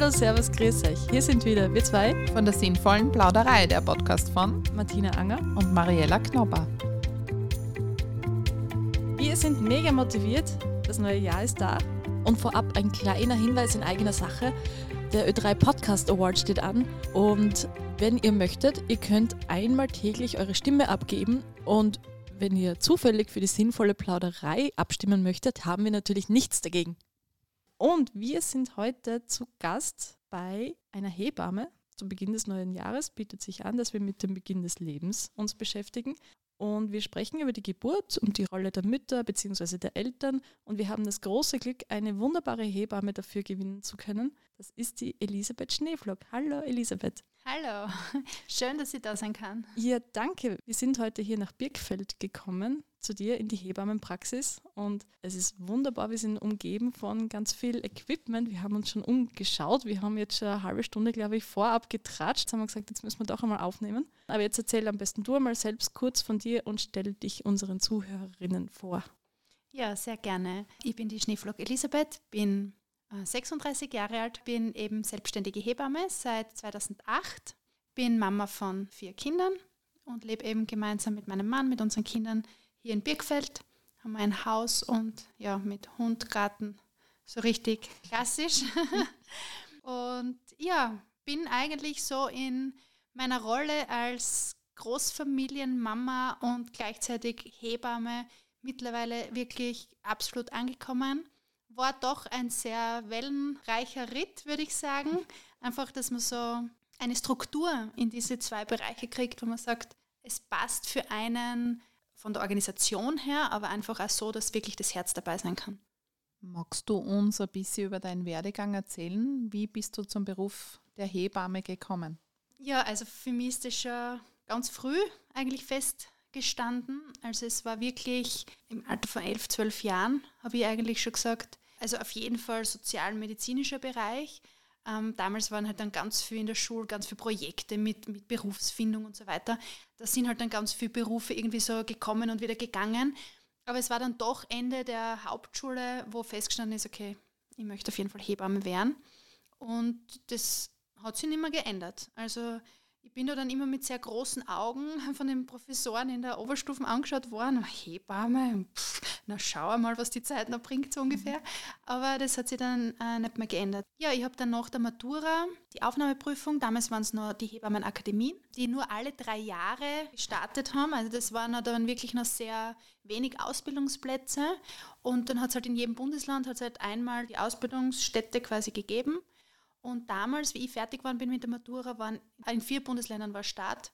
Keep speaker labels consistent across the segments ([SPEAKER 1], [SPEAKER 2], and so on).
[SPEAKER 1] Hallo, Servus, grüß euch. Hier sind wieder wir zwei
[SPEAKER 2] von der sinnvollen Plauderei, der Podcast von
[SPEAKER 1] Martina Anger
[SPEAKER 2] und Mariella Knobber.
[SPEAKER 1] Wir sind mega motiviert. Das neue Jahr ist da. Und vorab ein kleiner Hinweis in eigener Sache. Der Ö3 Podcast Award steht an und wenn ihr möchtet, ihr könnt einmal täglich eure Stimme abgeben und wenn ihr zufällig für die sinnvolle Plauderei abstimmen möchtet, haben wir natürlich nichts dagegen. Und wir sind heute zu Gast bei einer Hebamme. Zu Beginn des neuen Jahres bietet sich an, dass wir mit dem Beginn des Lebens uns beschäftigen. Und wir sprechen über die Geburt und die Rolle der Mütter bzw. der Eltern. Und wir haben das große Glück, eine wunderbare Hebamme dafür gewinnen zu können. Das ist die Elisabeth Schneeflock. Hallo Elisabeth.
[SPEAKER 3] Hallo, schön, dass ich da sein kann.
[SPEAKER 1] Ja, danke. Wir sind heute hier nach Birkfeld gekommen, zu dir in die Hebammenpraxis. Und es ist wunderbar. Wir sind umgeben von ganz viel Equipment. Wir haben uns schon umgeschaut. Wir haben jetzt schon eine halbe Stunde, glaube ich, vorab getratscht. Jetzt haben wir gesagt, jetzt müssen wir doch einmal aufnehmen. Aber jetzt erzähl am besten du einmal selbst kurz von dir und stell dich unseren Zuhörerinnen vor.
[SPEAKER 3] Ja, sehr gerne. Ich bin die Schneeflock Elisabeth, bin 36 äh, Jahre alt, bin eben selbstständige Hebamme seit 2008, bin Mama von vier Kindern und lebe eben gemeinsam mit meinem Mann, mit unseren Kindern hier in Birkfeld. Haben ein Haus und ja, mit Hund, Garten, so richtig klassisch. und ja, bin eigentlich so in meiner Rolle als Großfamilienmama und gleichzeitig Hebamme mittlerweile wirklich absolut angekommen war doch ein sehr wellenreicher Ritt, würde ich sagen. Einfach, dass man so eine Struktur in diese zwei Bereiche kriegt, wo man sagt, es passt für einen von der Organisation her, aber einfach auch so, dass wirklich das Herz dabei sein kann.
[SPEAKER 2] Magst du uns ein bisschen über deinen Werdegang erzählen? Wie bist du zum Beruf der Hebamme gekommen?
[SPEAKER 3] Ja, also für mich ist das schon ganz früh eigentlich festgestanden. Also es war wirklich im Alter von elf, zwölf Jahren, habe ich eigentlich schon gesagt, also auf jeden Fall sozialmedizinischer Bereich. Ähm, damals waren halt dann ganz viel in der Schule, ganz viele Projekte mit, mit Berufsfindung und so weiter. Da sind halt dann ganz viele Berufe irgendwie so gekommen und wieder gegangen. Aber es war dann doch Ende der Hauptschule, wo festgestanden ist, okay, ich möchte auf jeden Fall Hebamme werden. Und das hat sich nicht mehr geändert. Also ich bin da dann immer mit sehr großen Augen von den Professoren in der Oberstufen angeschaut worden. Hebamme, pff, na schau mal, was die Zeit noch bringt, so ungefähr. Aber das hat sich dann äh, nicht mehr geändert. Ja, ich habe dann nach der Matura die Aufnahmeprüfung, damals waren es noch die Hebammenakademien, die nur alle drei Jahre gestartet haben. Also das waren dann wirklich noch sehr wenig Ausbildungsplätze. Und dann hat es halt in jedem Bundesland hat's halt einmal die Ausbildungsstätte quasi gegeben. Und damals, wie ich fertig war bin mit der Matura, waren in vier Bundesländern war Start.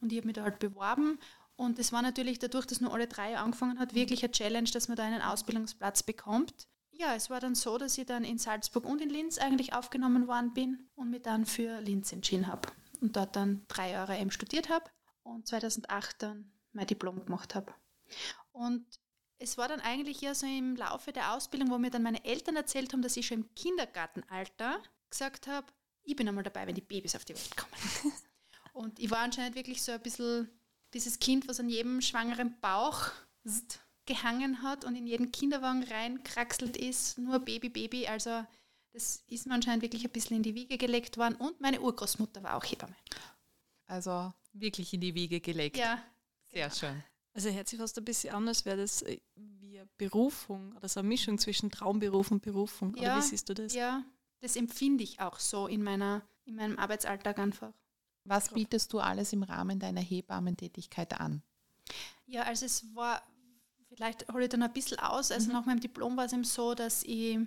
[SPEAKER 3] Und ich habe mich da halt beworben. Und es war natürlich dadurch, dass nur alle drei angefangen hat, wirklich eine Challenge, dass man da einen Ausbildungsplatz bekommt. Ja, es war dann so, dass ich dann in Salzburg und in Linz eigentlich aufgenommen worden bin und mich dann für Linz entschieden habe. Und dort dann drei Jahre eben studiert habe und 2008 dann mein Diplom gemacht habe. Und es war dann eigentlich ja so im Laufe der Ausbildung, wo mir dann meine Eltern erzählt haben, dass ich schon im Kindergartenalter gesagt habe, ich bin einmal dabei, wenn die Babys auf die Welt kommen. und ich war anscheinend wirklich so ein bisschen dieses Kind, was an jedem schwangeren Bauch gehangen hat und in jeden Kinderwagen reinkraxelt ist, nur Baby, Baby. Also das ist mir anscheinend wirklich ein bisschen in die Wiege gelegt worden. Und meine Urgroßmutter war auch Hebamme.
[SPEAKER 2] Also wirklich in die Wiege gelegt.
[SPEAKER 3] Ja.
[SPEAKER 2] Sehr genau. schön.
[SPEAKER 1] Also hört sich fast ein bisschen an, als wäre das äh, wie eine Berufung oder so eine Mischung zwischen Traumberuf und Berufung.
[SPEAKER 3] Ja,
[SPEAKER 1] oder wie siehst du das?
[SPEAKER 3] Ja, das empfinde ich auch so in, meiner, in meinem Arbeitsalltag einfach.
[SPEAKER 2] Was bietest du alles im Rahmen deiner Hebammentätigkeit an?
[SPEAKER 3] Ja, also es war, vielleicht hole ich dann ein bisschen aus. Also mhm. nach meinem Diplom war es eben so, dass ich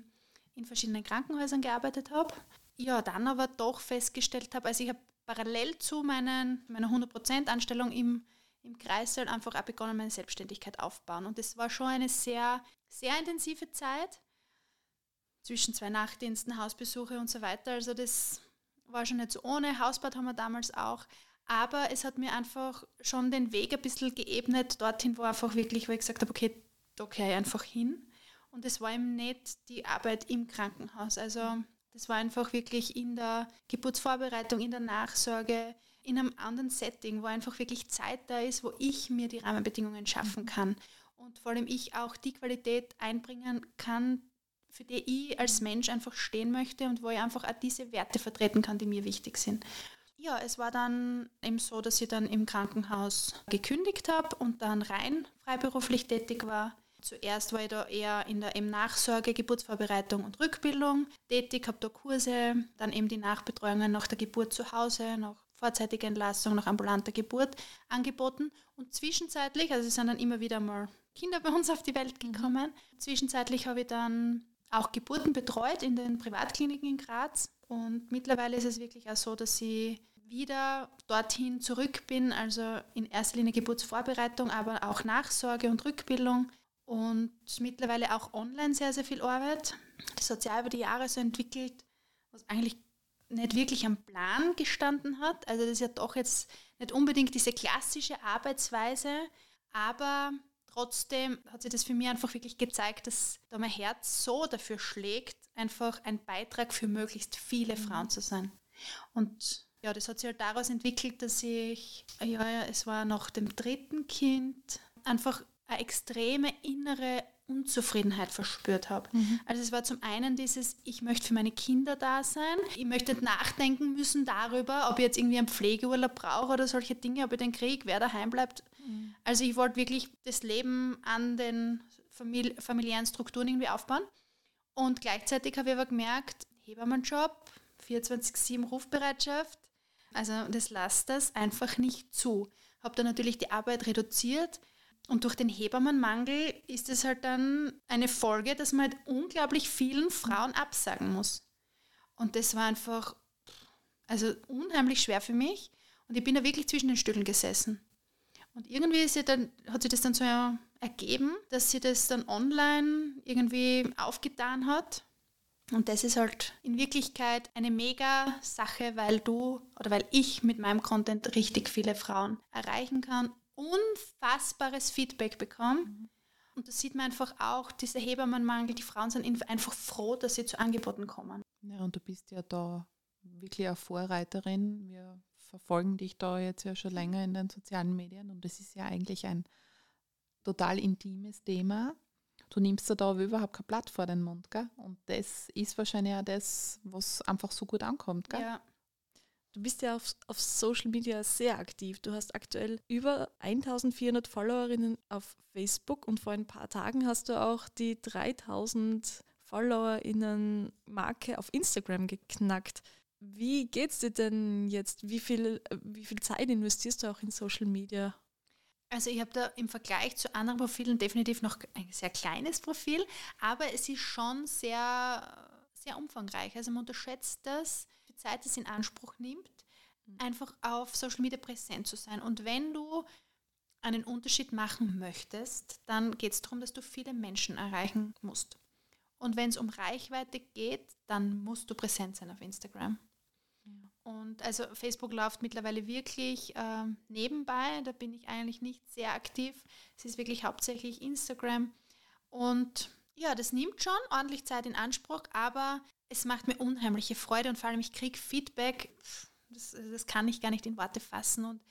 [SPEAKER 3] in verschiedenen Krankenhäusern gearbeitet habe. Ja, dann aber doch festgestellt habe, also ich habe parallel zu meinen, meiner 100%-Anstellung im, im Kreissaal einfach auch begonnen, meine Selbstständigkeit aufzubauen. Und das war schon eine sehr, sehr intensive Zeit zwischen zwei Nachtdiensten, Hausbesuche und so weiter. Also das war schon nicht so ohne. Hausbad haben wir damals auch. Aber es hat mir einfach schon den Weg ein bisschen geebnet, dorthin, wo einfach wirklich, wo ich gesagt habe, okay, da gehöre ich einfach hin. Und es war eben nicht die Arbeit im Krankenhaus. Also das war einfach wirklich in der Geburtsvorbereitung, in der Nachsorge, in einem anderen Setting, wo einfach wirklich Zeit da ist, wo ich mir die Rahmenbedingungen schaffen kann. Und vor allem ich auch die Qualität einbringen kann, für die ich als Mensch einfach stehen möchte und wo ich einfach auch diese Werte vertreten kann, die mir wichtig sind. Ja, es war dann eben so, dass ich dann im Krankenhaus gekündigt habe und dann rein freiberuflich tätig war. Zuerst war ich da eher in der eben Nachsorge, Geburtsvorbereitung und Rückbildung tätig, habe da Kurse, dann eben die Nachbetreuungen nach der Geburt zu Hause, nach vorzeitige Entlassung nach ambulanter Geburt angeboten. Und zwischenzeitlich, also es sind dann immer wieder mal Kinder bei uns auf die Welt mhm. gekommen. Zwischenzeitlich habe ich dann auch Geburten betreut in den Privatkliniken in Graz. Und mittlerweile ist es wirklich auch so, dass ich wieder dorthin zurück bin, also in erster Linie Geburtsvorbereitung, aber auch Nachsorge und Rückbildung und mittlerweile auch online sehr, sehr viel Arbeit. Das hat sich über die Jahre so entwickelt, was eigentlich nicht wirklich am Plan gestanden hat. Also das ist ja doch jetzt nicht unbedingt diese klassische Arbeitsweise, aber trotzdem hat sich das für mich einfach wirklich gezeigt, dass da mein Herz so dafür schlägt, einfach ein Beitrag für möglichst viele mhm. Frauen zu sein. Und ja, das hat sich halt daraus entwickelt, dass ich, ja, es war nach dem dritten Kind, einfach eine extreme innere Unzufriedenheit verspürt habe. Mhm. Also es war zum einen dieses, ich möchte für meine Kinder da sein, ich möchte nicht nachdenken müssen darüber, ob ich jetzt irgendwie einen Pflegeurlaub brauche oder solche Dinge, ob ich den kriege, wer daheim bleibt. Mhm. Also ich wollte wirklich das Leben an den famili familiären Strukturen irgendwie aufbauen. Und gleichzeitig habe ich aber gemerkt, Hebammenjob, 24-7 Rufbereitschaft, also das lasst das einfach nicht zu. Habe dann natürlich die Arbeit reduziert, und durch den Hebammenmangel ist es halt dann eine Folge, dass man halt unglaublich vielen Frauen absagen muss. Und das war einfach also unheimlich schwer für mich. Und ich bin da wirklich zwischen den Stühlen gesessen. Und irgendwie sie dann, hat sich das dann so ergeben, dass sie das dann online irgendwie aufgetan hat. Und das ist halt in Wirklichkeit eine mega Sache, weil du oder weil ich mit meinem Content richtig viele Frauen erreichen kann unfassbares Feedback bekomme. Mhm. Und da sieht man einfach auch, dieser Hebammenmangel, die Frauen sind einfach froh, dass sie zu Angeboten kommen.
[SPEAKER 2] Ja, und du bist ja da wirklich eine Vorreiterin. Wir verfolgen dich da jetzt ja schon länger in den sozialen Medien und es ist ja eigentlich ein total intimes Thema. Du nimmst da aber überhaupt kein Blatt vor den Mund, gell? Und das ist wahrscheinlich auch das, was einfach so gut ankommt, gell?
[SPEAKER 1] Ja, Du bist ja auf, auf Social Media sehr aktiv. Du hast aktuell über 1400 Followerinnen auf Facebook und vor ein paar Tagen hast du auch die 3000 Followerinnen Marke auf Instagram geknackt. Wie geht's dir denn jetzt? Wie viel, wie viel Zeit investierst du auch in Social Media?
[SPEAKER 3] Also ich habe da im Vergleich zu anderen Profilen definitiv noch ein sehr kleines Profil, aber es ist schon sehr, sehr umfangreich. Also man unterschätzt das, viel Zeit es in Anspruch nimmt, mhm. einfach auf Social Media präsent zu sein. Und wenn du einen Unterschied machen möchtest, dann geht es darum, dass du viele Menschen erreichen musst. Und wenn es um Reichweite geht, dann musst du präsent sein auf Instagram. Und also Facebook läuft mittlerweile wirklich äh, nebenbei, da bin ich eigentlich nicht sehr aktiv. Es ist wirklich hauptsächlich Instagram. Und ja, das nimmt schon ordentlich Zeit in Anspruch, aber es macht mir unheimliche Freude und vor allem ich kriege Feedback, das, das kann ich gar nicht in Worte fassen und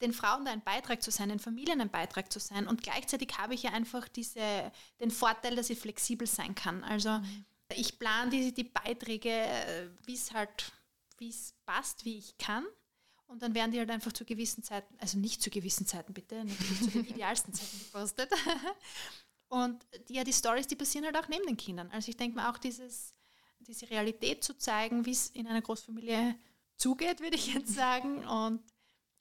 [SPEAKER 3] den Frauen da ein Beitrag zu sein, den Familien ein Beitrag zu sein und gleichzeitig habe ich ja einfach diese, den Vorteil, dass ich flexibel sein kann. Also mhm. ich plane die, die Beiträge, wie es halt, wie es passt, wie ich kann. Und dann werden die halt einfach zu gewissen Zeiten, also nicht zu gewissen Zeiten bitte, natürlich zu den idealsten Zeiten gepostet. Und die, ja, die Stories, die passieren halt auch neben den Kindern. Also ich denke mir auch dieses, diese Realität zu zeigen, wie es in einer Großfamilie zugeht, würde ich jetzt sagen. Und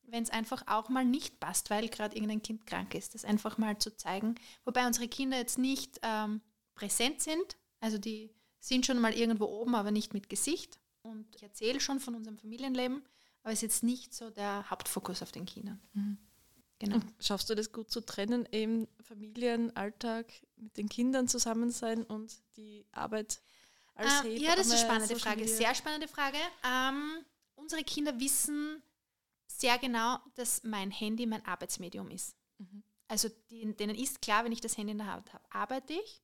[SPEAKER 3] wenn es einfach auch mal nicht passt, weil gerade irgendein Kind krank ist, das einfach mal zu zeigen. Wobei unsere Kinder jetzt nicht ähm, präsent sind. Also die sind schon mal irgendwo oben, aber nicht mit Gesicht. Und ich erzähle schon von unserem Familienleben, aber es ist jetzt nicht so der Hauptfokus auf den Kindern. Mhm.
[SPEAKER 1] Genau. Und schaffst du das gut zu trennen, eben Familienalltag mit den Kindern zusammen sein und die Arbeit
[SPEAKER 3] als ähm, Ja, das ist eine spannende Social Frage, Media. sehr spannende Frage. Ähm, unsere Kinder wissen sehr genau, dass mein Handy mein Arbeitsmedium ist. Mhm. Also die, denen ist klar, wenn ich das Handy in der Hand habe, arbeite ich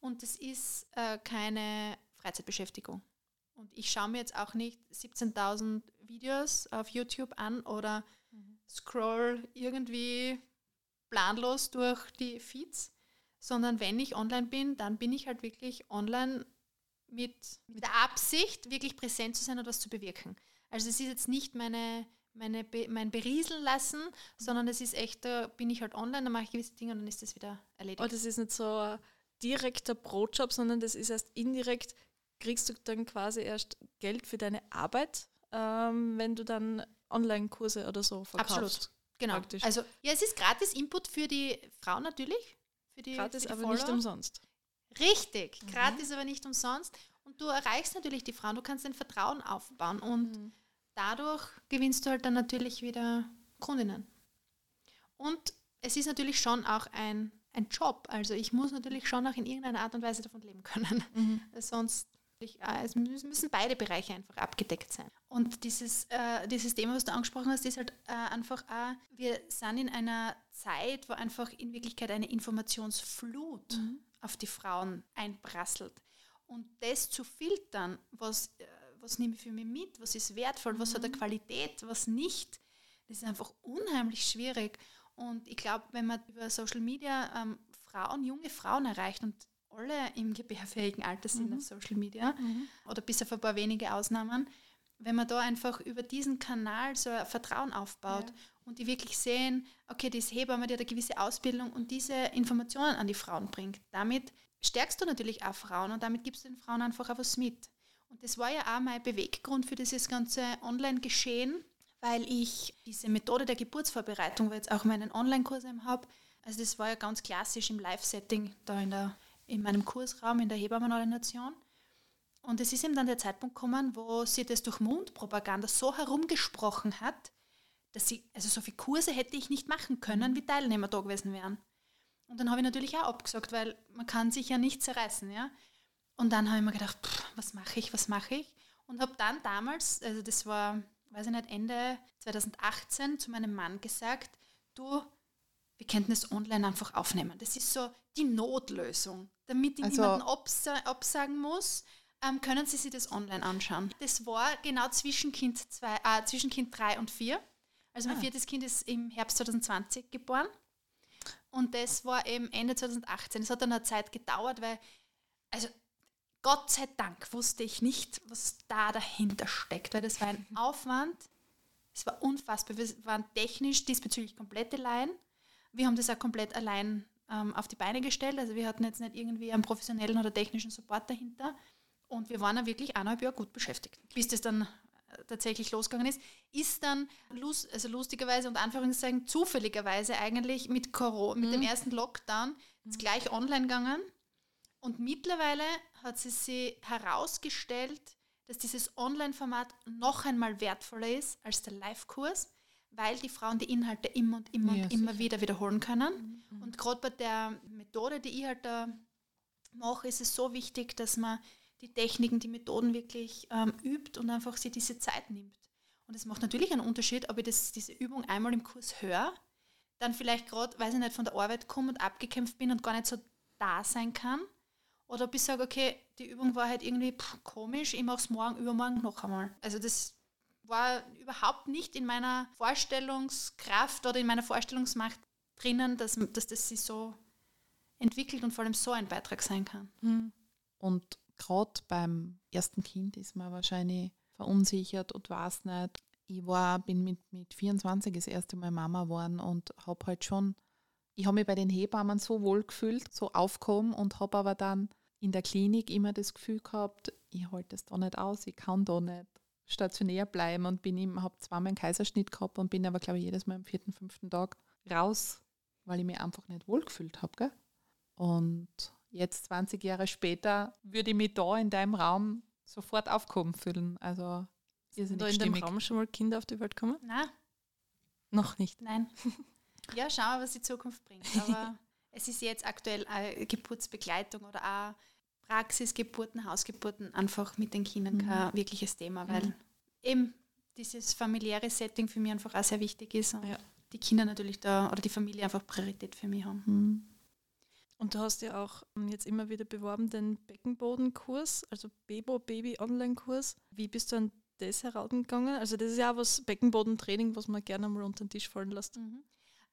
[SPEAKER 3] und das ist äh, keine Freizeitbeschäftigung. Und ich schaue mir jetzt auch nicht 17.000 Videos auf YouTube an oder mhm. scroll irgendwie planlos durch die Feeds, sondern wenn ich online bin, dann bin ich halt wirklich online mit, mit der Absicht, wirklich präsent zu sein und was zu bewirken. Also es ist jetzt nicht meine, meine Be mein Berieseln lassen, sondern es ist echt, da bin ich halt online, dann mache ich gewisse Dinge und dann ist das wieder erledigt.
[SPEAKER 1] Aber das ist nicht so ein direkter Brotjob, sondern das ist erst indirekt, kriegst du dann quasi erst Geld für deine Arbeit, ähm, wenn du dann Online-Kurse oder so verkaufst.
[SPEAKER 3] Absolut. Genau.
[SPEAKER 1] Praktisch.
[SPEAKER 3] Also ja, es ist gratis Input für die Frauen natürlich. Für die,
[SPEAKER 1] Gratis,
[SPEAKER 3] für die
[SPEAKER 1] aber nicht
[SPEAKER 3] Follower.
[SPEAKER 1] umsonst.
[SPEAKER 3] Richtig, gratis, aber nicht umsonst. Und du erreichst natürlich die Frauen, du kannst dein Vertrauen aufbauen und
[SPEAKER 1] Mhm.
[SPEAKER 3] dadurch gewinnst du halt dann natürlich wieder Kundinnen. Und es ist natürlich schon auch ein, ein Job. Also ich muss natürlich schon auch in irgendeiner Art und Weise davon leben können.
[SPEAKER 1] Mhm.
[SPEAKER 3] Sonst es müssen beide Bereiche einfach abgedeckt sein. Und dieses, äh, dieses Thema, was du angesprochen hast, ist halt äh, einfach auch, wir sind in einer Zeit, wo einfach in Wirklichkeit eine Informationsflut auf die Frauen einprasselt. Und das zu filtern, was, äh, was nehme ich für mich mit, was ist wertvoll, was hat eine Qualität, was nicht, das ist einfach unheimlich schwierig. Und ich glaube, wenn man über Social Media ähm, Frauen, junge Frauen erreicht und alle im gebärfähigen Alter sind auf Social Media oder bis auf ein paar wenige Ausnahmen, wenn man da einfach über diesen Kanal so ein Vertrauen aufbaut und die wirklich sehen, okay, die ist Hebamme, die hat eine gewisse Ausbildung und diese Informationen an die Frauen bringt. Damit stärkst du natürlich auch Frauen und damit gibst du den Frauen einfach auch was mit. Und das war ja auch mein Beweggrund für dieses ganze Online-Geschehen, weil ich diese Methode der Geburtsvorbereitung, weil jetzt auch meinen Online-Kurs habe, also das war ja ganz klassisch im Live-Setting da in, der, in meinem Kursraum in der Hebammenordination. Und es ist eben dann der Zeitpunkt gekommen, wo sie das durch Mundpropaganda so herumgesprochen hat, dass sie, also so viele Kurse hätte ich nicht machen können, wie Teilnehmer da gewesen wären. Und dann habe ich natürlich auch abgesagt, weil man kann sich ja nicht zerreißen, ja. Und dann habe ich mir gedacht, pff, was mache ich, was mache ich? Und habe dann damals, also das war, weiß ich nicht, Ende 2018 zu meinem Mann gesagt, du, wir könnten es online einfach aufnehmen. Das ist so die Notlösung. Damit ich
[SPEAKER 2] Also-
[SPEAKER 3] niemanden absa absagen muss, ähm, können Sie sich das online anschauen. Das war genau zwischen Kind, zwei, äh, zwischen kind 3 und 4. Also mein
[SPEAKER 2] Ah.
[SPEAKER 3] viertes Kind ist im Herbst 2020 geboren. Und das war eben Ende 2018. Es hat dann eine Zeit gedauert, weil, also Gott sei Dank wusste ich nicht, was da dahinter steckt, weil das war ein Aufwand. Es war unfassbar. Wir waren technisch diesbezüglich komplette Laien. Wir haben das auch komplett allein ähm, auf die Beine gestellt. Also wir hatten jetzt nicht irgendwie einen professionellen oder technischen Support dahinter. Und wir waren auch wirklich eineinhalb Jahre gut beschäftigt, bis das dann äh, tatsächlich losgegangen ist. Ist dann, lus also lustigerweise und Anführungszeichen zufälligerweise eigentlich mit, Corona, mit dem ersten Lockdown jetzt gleich online gegangen. Und mittlerweile hat sie sich herausgestellt, dass dieses Online-Format noch einmal wertvoller ist als der Live-Kurs, weil die Frauen die Inhalte immer und immer
[SPEAKER 2] Ja,
[SPEAKER 3] und immer
[SPEAKER 2] sicher.
[SPEAKER 3] wieder wiederholen können. Und gerade bei der Methode, die ich halt da mache, ist es so wichtig, dass man die Techniken, die Methoden wirklich ähm, übt und einfach sich diese Zeit nimmt. Und es macht natürlich einen Unterschied, ob ich das, diese Übung einmal im Kurs höre, dann vielleicht gerade, weiß ich nicht, von der Arbeit komme und abgekämpft bin und gar nicht so da sein kann. Oder ob ich sage, okay, die Übung war halt irgendwie pff, komisch, ich mache es morgen, übermorgen noch einmal. Also das war überhaupt nicht in meiner Vorstellungskraft oder in meiner Vorstellungsmacht drinnen, dass, dass das sich so entwickelt und vor allem so ein Beitrag sein kann.
[SPEAKER 2] Und gerade beim ersten Kind ist man wahrscheinlich verunsichert und weiß nicht. Ich war, bin mit, mit 24 das erste Mal Mama geworden und habe halt schon, ich habe mich bei den Hebammen so wohl gefühlt, so aufgehoben und habe aber dann in der Klinik immer das Gefühl gehabt, ich halte es da nicht aus, ich kann da nicht stationär bleiben und bin im, habe zweimal einen Kaiserschnitt gehabt und bin aber, glaube ich, jedes Mal am vierten, fünften Tag raus, weil ich mich einfach nicht wohl gefühlt habe. Gell? Und jetzt 20 Jahre später würde ich mich da in deinem Raum sofort aufgehoben fühlen. Also
[SPEAKER 1] Sind
[SPEAKER 2] irrsinnig
[SPEAKER 1] da in dem
[SPEAKER 2] stimmig.
[SPEAKER 1] Raum schon mal Kinder auf die Welt kommen?
[SPEAKER 3] Na,
[SPEAKER 1] Noch nicht.
[SPEAKER 3] nein. ja, schauen wir, was die Zukunft bringt. Aber es ist jetzt aktuell eine Geburtsbegleitung oder auch Praxisgeburten, Hausgeburten einfach mit den Kindern kein wirkliches Thema, weil eben dieses familiäre Setting für mich einfach auch sehr wichtig ist und
[SPEAKER 1] Ja.
[SPEAKER 3] die Kinder natürlich da oder die Familie einfach Priorität für mich haben.
[SPEAKER 2] Hm.
[SPEAKER 1] Und du hast ja auch ähm, jetzt immer wieder beworben den Beckenbodenkurs, also Bebo Baby Online-Kurs. Wie bist du an das herangegangen? Also das ist ja auch was Beckenbodentraining, was man gerne mal unter den Tisch fallen lässt.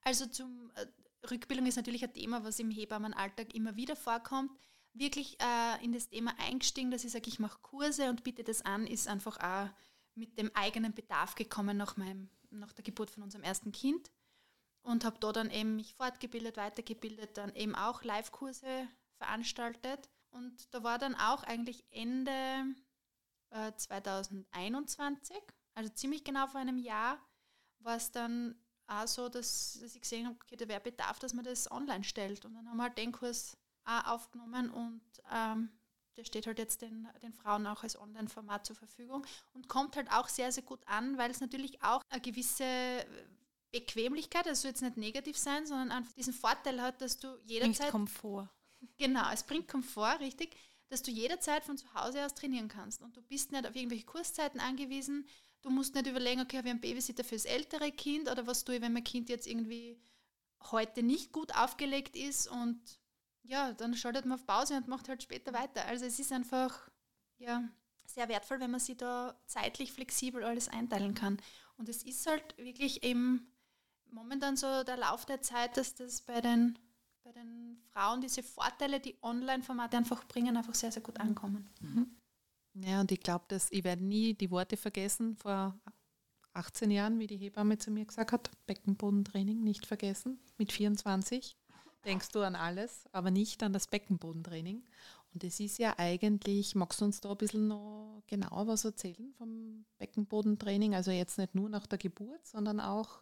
[SPEAKER 3] Also zum, äh, Rückbildung ist natürlich ein Thema, was im Hebammenalltag immer wieder vorkommt. Wirklich äh, in das Thema eingestiegen, dass ich sage, ich mache Kurse und biete das an, ist einfach auch mit dem eigenen Bedarf gekommen nach, meinem, nach der Geburt von unserem ersten Kind. Und habe da dann eben mich fortgebildet, weitergebildet, dann eben auch Live-Kurse veranstaltet. Und da war dann auch eigentlich Ende äh, 2021, also ziemlich genau vor einem Jahr, war es dann auch so, dass, dass ich gesehen habe, okay, da wäre Bedarf, dass man das online stellt. Und dann haben wir halt den Kurs auch aufgenommen und ähm, der steht halt jetzt den, den Frauen auch als Online-Format zur Verfügung und kommt halt auch sehr, sehr gut an, weil es natürlich auch eine gewisse Bequemlichkeit, also jetzt nicht negativ sein, sondern einfach diesen Vorteil hat, dass du jederzeit.
[SPEAKER 1] Bringt Komfort.
[SPEAKER 3] Genau, es bringt Komfort, richtig, dass du jederzeit von zu Hause aus trainieren kannst. Und du bist nicht auf irgendwelche Kurszeiten angewiesen. Du musst nicht überlegen, okay, habe ich einen Babysitter fürs ältere Kind oder was tue ich, wenn mein Kind jetzt irgendwie heute nicht gut aufgelegt ist und ja, dann schaltet man auf Pause und macht halt später weiter. Also es ist einfach ja, sehr wertvoll, wenn man sich da zeitlich flexibel alles einteilen kann. Und es ist halt wirklich eben momentan so der Lauf der Zeit, dass das bei den, bei den Frauen diese Vorteile, die Online-Formate einfach bringen, einfach sehr, sehr gut ankommen. Mhm.
[SPEAKER 2] Ja, und ich glaube, dass ich werde nie die Worte vergessen vor 18 Jahren, wie die Hebamme zu mir gesagt hat, Beckenbodentraining nicht vergessen, mit 24 denkst du an alles, aber nicht an das Beckenbodentraining. Und es ist ja eigentlich, magst du uns da ein bisschen noch genauer was erzählen vom Beckenbodentraining? Also jetzt nicht nur nach der Geburt, sondern auch.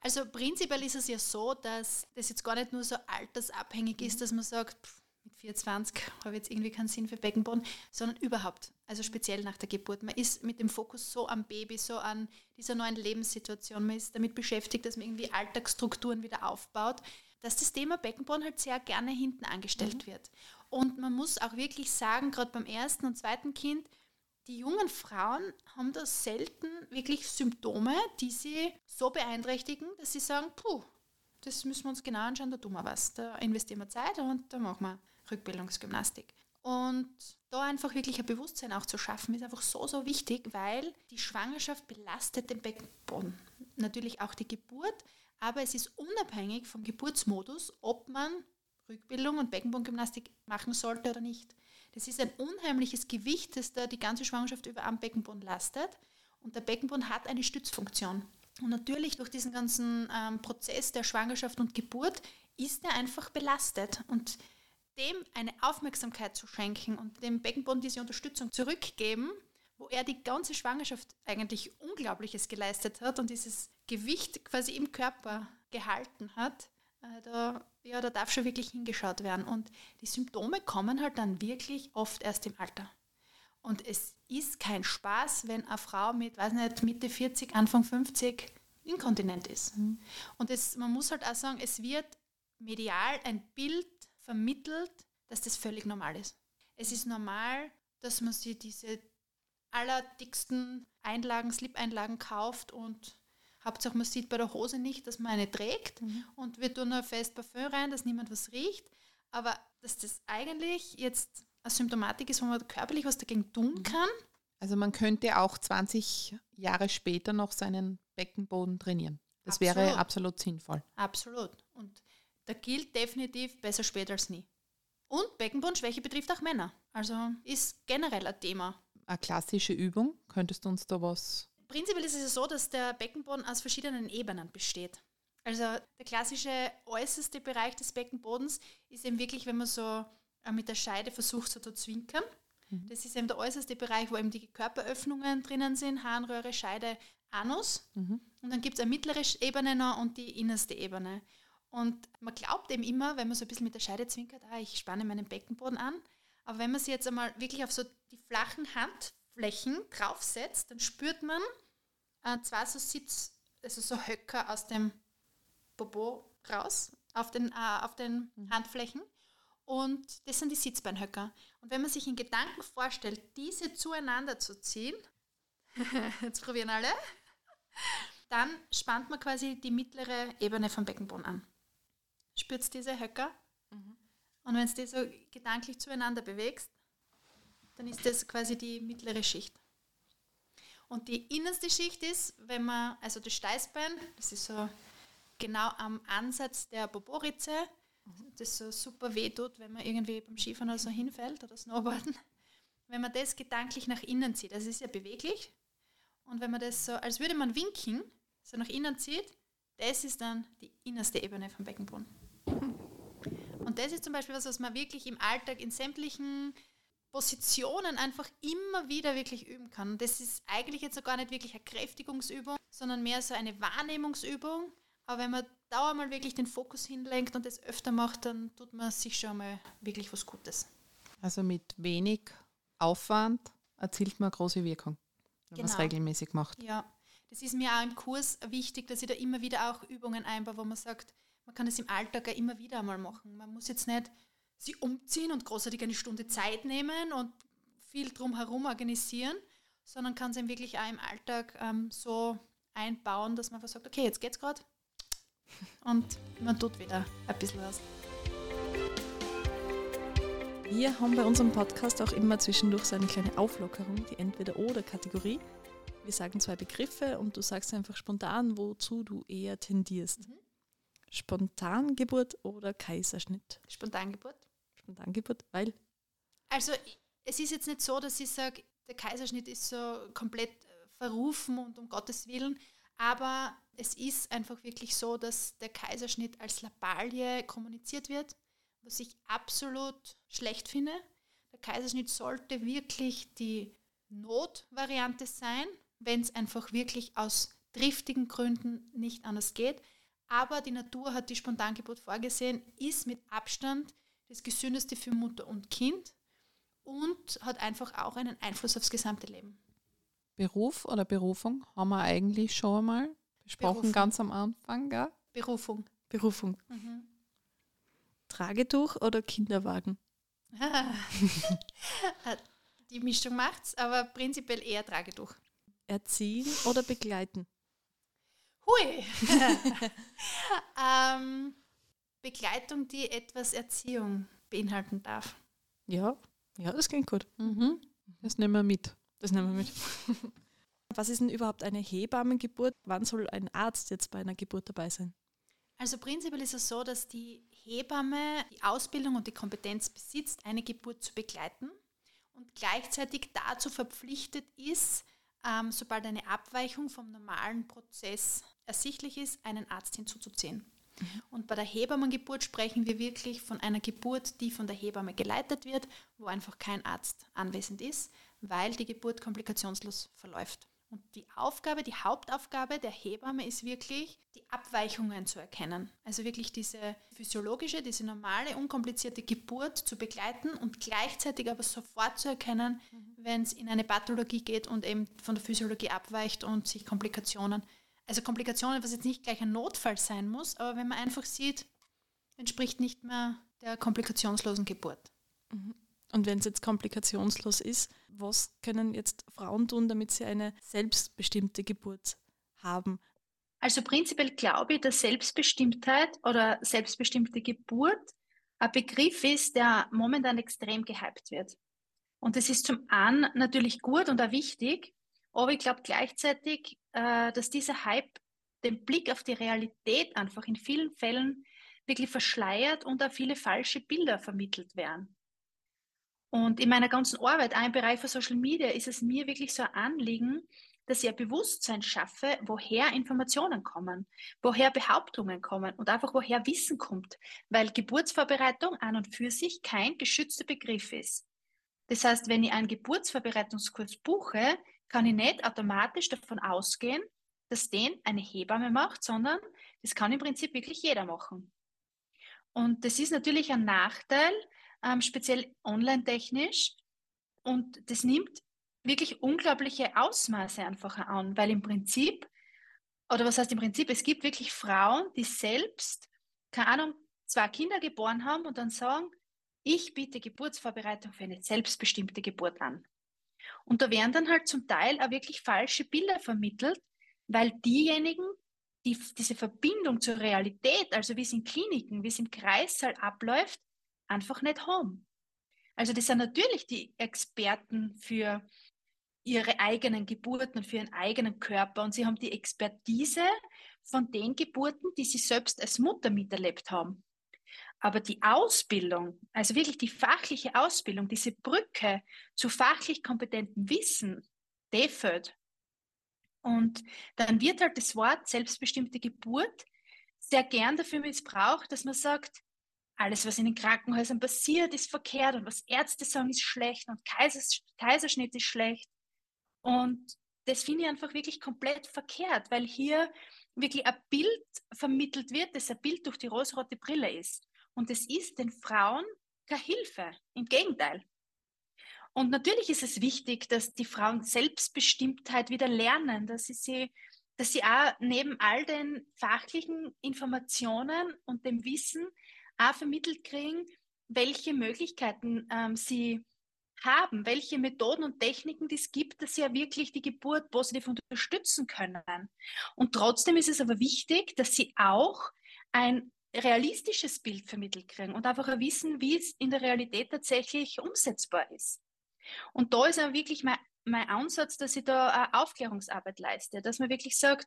[SPEAKER 3] Also prinzipiell ist es ja so, dass das jetzt gar nicht nur so altersabhängig ist, mhm. dass man sagt, pff, mit 24 habe ich jetzt irgendwie keinen Sinn für Beckenboden, sondern überhaupt, also speziell nach der Geburt. Man ist mit dem Fokus so am Baby, so an dieser neuen Lebenssituation, man ist damit beschäftigt, dass man irgendwie Alltagsstrukturen wieder aufbaut dass das Thema Beckenboden halt sehr gerne hinten angestellt mhm. wird. Und man muss auch wirklich sagen, gerade beim ersten und zweiten Kind, die jungen Frauen haben da selten wirklich Symptome, die sie so beeinträchtigen, dass sie sagen, puh, das müssen wir uns genau anschauen, da tun wir was. Da investieren wir Zeit und da machen wir Rückbildungsgymnastik. Und da einfach wirklich ein Bewusstsein auch zu schaffen, ist einfach so, so wichtig, weil die Schwangerschaft belastet den Beckenboden. Natürlich auch die Geburt, aber es ist unabhängig vom Geburtsmodus, ob man Rückbildung und Beckenbodengymnastik machen sollte oder nicht. Das ist ein unheimliches Gewicht, das da die ganze Schwangerschaft über am Beckenboden lastet. Und der Beckenboden hat eine Stützfunktion. Und natürlich durch diesen ganzen ähm, Prozess der Schwangerschaft und Geburt ist er einfach belastet. Und dem eine Aufmerksamkeit zu schenken und dem Beckenboden diese Unterstützung zurückgeben, wo er die ganze Schwangerschaft eigentlich Unglaubliches geleistet hat und dieses Gewicht quasi im Körper gehalten hat, äh, da, ja, da darf schon wirklich hingeschaut werden. Und die Symptome kommen halt dann wirklich oft erst im Alter. Und es ist kein Spaß, wenn eine Frau mit, weiß nicht, Mitte 40, Anfang 50 inkontinent ist. Mhm. Und es, man muss halt auch sagen, es wird medial ein Bild vermittelt, dass das völlig normal ist. Es ist normal, dass man sich diese allerdicksten Einlagen, Slip-Einlagen kauft und Hauptsache man sieht bei der Hose nicht, dass man eine trägt mhm. und wir tun ein fest Parfüm rein, dass niemand was riecht. Aber dass das eigentlich jetzt eine Symptomatik ist, wo man körperlich was dagegen tun mhm. kann.
[SPEAKER 2] Also man könnte auch 20 Jahre später noch seinen Beckenboden trainieren. Das absolut. wäre absolut sinnvoll.
[SPEAKER 3] Absolut. Und da gilt definitiv besser spät als nie. Und Beckenbodenschwäche betrifft auch Männer. Also ist generell ein Thema
[SPEAKER 2] eine klassische Übung? Könntest du uns da was?
[SPEAKER 3] Prinzipiell ist es so, dass der Beckenboden aus verschiedenen Ebenen besteht. Also der klassische äußerste Bereich des Beckenbodens ist eben wirklich, wenn man so äh, mit der Scheide versucht, so zu zwinkern. Mhm. Das ist eben der äußerste Bereich, wo eben die Körperöffnungen drinnen sind, Harnröhre, Scheide, Anus. Mhm. Und dann gibt es eine mittlere Ebene noch und die innerste Ebene. Und man glaubt eben immer, wenn man so ein bisschen mit der Scheide zwinkert, ah, ich spanne meinen Beckenboden an. Aber wenn man sich jetzt einmal wirklich auf so die flachen Handflächen draufsetzt, dann spürt man äh, zwar so Sitz, also so Höcker aus dem Bobo raus, auf den, äh, auf den mhm. Handflächen. Und das sind die Sitzbeinhöcker. Und wenn man sich in Gedanken vorstellt, diese zueinander zu ziehen, jetzt probieren alle, dann spannt man quasi die mittlere Ebene vom Beckenboden an. Spürt diese Höcker? Mhm. Und wenn du die so gedanklich zueinander bewegst, dann ist das quasi die mittlere Schicht. Und die innerste Schicht ist, wenn man, also das Steißbein, das ist so genau am Ansatz der Poporitze, das so super weh tut, wenn man irgendwie beim Skifahren oder so hinfällt oder Snowboarden. Wenn man das gedanklich nach innen zieht, das ist ja beweglich. Und wenn man das so, als würde man winken, so nach innen zieht, das ist dann die innerste Ebene vom Beckenboden. Und das ist zum Beispiel was, was man wirklich im Alltag in sämtlichen Positionen einfach immer wieder wirklich üben kann. Und das ist eigentlich jetzt noch gar nicht wirklich eine Kräftigungsübung, sondern mehr so eine Wahrnehmungsübung. Aber wenn man da mal wirklich den Fokus hinlenkt und das öfter macht, dann tut man sich schon mal wirklich was Gutes.
[SPEAKER 2] Also mit wenig Aufwand erzielt man große Wirkung, wenn genau. man es regelmäßig macht.
[SPEAKER 3] Ja, das ist mir auch im Kurs wichtig, dass ich da immer wieder auch Übungen einbaue, wo man sagt, man kann das im Alltag auch immer wieder einmal machen. Man muss jetzt nicht sie umziehen und großartig eine Stunde Zeit nehmen und viel drumherum organisieren, sondern kann es wirklich auch im Alltag ähm, so einbauen, dass man einfach sagt, okay, jetzt geht's gerade und man tut wieder ein bisschen was.
[SPEAKER 1] Wir haben bei unserem Podcast auch immer zwischendurch so eine kleine Auflockerung, die Entweder-Oder-Kategorie. Wir sagen zwei Begriffe und du sagst einfach spontan, wozu du eher tendierst. Mhm. Spontangeburt oder Kaiserschnitt?
[SPEAKER 3] Spontangeburt.
[SPEAKER 1] Spontangeburt, weil?
[SPEAKER 3] Also es ist jetzt nicht so, dass ich sage, der Kaiserschnitt ist so komplett äh, verrufen und um Gottes Willen, aber es ist einfach wirklich so, dass der Kaiserschnitt als Lappalie kommuniziert wird, was ich absolut schlecht finde. Der Kaiserschnitt sollte wirklich die Notvariante sein, wenn es einfach wirklich aus driftigen Gründen nicht anders geht. Aber die Natur hat die Spontangeburt vorgesehen, ist mit Abstand das Gesündeste für Mutter und Kind und hat einfach auch einen Einfluss aufs gesamte Leben.
[SPEAKER 2] Beruf oder Berufung haben wir eigentlich schon einmal besprochen, Berufung. ganz am Anfang, gell?
[SPEAKER 3] Berufung.
[SPEAKER 1] Berufung. Mhm. Tragetuch oder Kinderwagen?
[SPEAKER 3] Die Mischung macht's, aber prinzipiell eher Tragetuch.
[SPEAKER 1] Erziehen oder begleiten?
[SPEAKER 3] Hui! ähm, Begleitung, die etwas Erziehung beinhalten darf.
[SPEAKER 1] Ja, ja, das klingt gut.
[SPEAKER 2] Mhm. Das nehmen wir mit.
[SPEAKER 1] Das nehmen wir mit. Was ist denn überhaupt eine Hebammengeburt? Wann soll ein Arzt jetzt bei einer Geburt dabei sein?
[SPEAKER 3] Also prinzipiell ist es so, dass die Hebamme die Ausbildung und die Kompetenz besitzt, eine Geburt zu begleiten und gleichzeitig dazu verpflichtet ist, ähm, sobald eine Abweichung vom normalen Prozess ersichtlich ist, einen Arzt hinzuzuziehen. Mhm. Und bei der Hebammengeburt sprechen wir wirklich von einer Geburt, die von der Hebamme geleitet wird, wo einfach kein Arzt anwesend ist, weil die Geburt komplikationslos verläuft. Und die Aufgabe, die Hauptaufgabe der Hebamme ist wirklich, die Abweichungen zu erkennen. Also wirklich diese physiologische, diese normale, unkomplizierte Geburt zu begleiten und gleichzeitig aber sofort zu erkennen, mhm. wenn es in eine Pathologie geht und eben von der Physiologie abweicht und sich Komplikationen also Komplikationen, was jetzt nicht gleich ein Notfall sein muss, aber wenn man einfach sieht, entspricht nicht mehr der komplikationslosen Geburt.
[SPEAKER 1] Mhm. Und wenn es jetzt komplikationslos ist, was können jetzt Frauen tun, damit sie eine selbstbestimmte Geburt haben?
[SPEAKER 3] Also prinzipiell glaube ich, dass Selbstbestimmtheit oder selbstbestimmte Geburt ein Begriff ist, der momentan extrem gehypt wird. Und das ist zum einen natürlich gut und auch wichtig, aber ich glaube gleichzeitig, äh, dass dieser Hype den Blick auf die Realität einfach in vielen Fällen wirklich verschleiert und auch viele falsche Bilder vermittelt werden. Und in meiner ganzen Arbeit, auch im Bereich von Social Media, ist es mir wirklich so ein Anliegen, dass ich ein Bewusstsein schaffe, woher Informationen kommen, woher Behauptungen kommen und einfach woher Wissen kommt, weil Geburtsvorbereitung an und für sich kein geschützter Begriff ist. Das heißt, wenn ich einen Geburtsvorbereitungskurs buche, kann ich nicht automatisch davon ausgehen, dass den eine Hebamme macht, sondern das kann im Prinzip wirklich jeder machen. Und das ist natürlich ein Nachteil, ähm, speziell online-technisch. Und das nimmt wirklich unglaubliche Ausmaße einfach an, weil im Prinzip, oder was heißt im Prinzip, es gibt wirklich Frauen, die selbst, keine Ahnung, zwei Kinder geboren haben und dann sagen, ich biete Geburtsvorbereitung für eine selbstbestimmte Geburt an. Und da werden dann halt zum Teil auch wirklich falsche Bilder vermittelt, weil diejenigen, die diese Verbindung zur Realität, also wie es in Kliniken, wie es im Kreissaal abläuft, einfach nicht haben. Also das sind natürlich die Experten für
[SPEAKER 4] ihre eigenen Geburten und für ihren eigenen Körper und sie haben die Expertise von den Geburten, die sie selbst als Mutter miterlebt haben. Aber die Ausbildung, also wirklich die fachliche Ausbildung, diese Brücke zu fachlich kompetentem Wissen, die fehlt. Und dann wird halt das Wort selbstbestimmte Geburt sehr gern dafür missbraucht, dass man sagt, alles, was in den Krankenhäusern passiert, ist verkehrt und was Ärzte sagen, ist schlecht und Kaisers Kaiserschnitt ist schlecht. Und das finde ich einfach wirklich komplett verkehrt, weil hier wirklich ein Bild vermittelt wird, das ein Bild durch die rosarote Brille ist. Und es ist den Frauen keine Hilfe, im Gegenteil. Und natürlich ist es wichtig, dass die Frauen Selbstbestimmtheit wieder lernen, dass sie, sie, dass sie auch neben all den fachlichen Informationen und dem Wissen auch vermittelt kriegen, welche Möglichkeiten ähm, sie haben, welche Methoden und Techniken es gibt, dass sie ja wirklich die Geburt positiv unterstützen können. Und trotzdem ist es aber wichtig, dass sie auch ein realistisches Bild vermittelt kriegen und einfach wissen, wie es in der Realität tatsächlich umsetzbar ist. Und da ist auch wirklich mein, mein Ansatz, dass ich da eine Aufklärungsarbeit leiste, dass man wirklich sagt,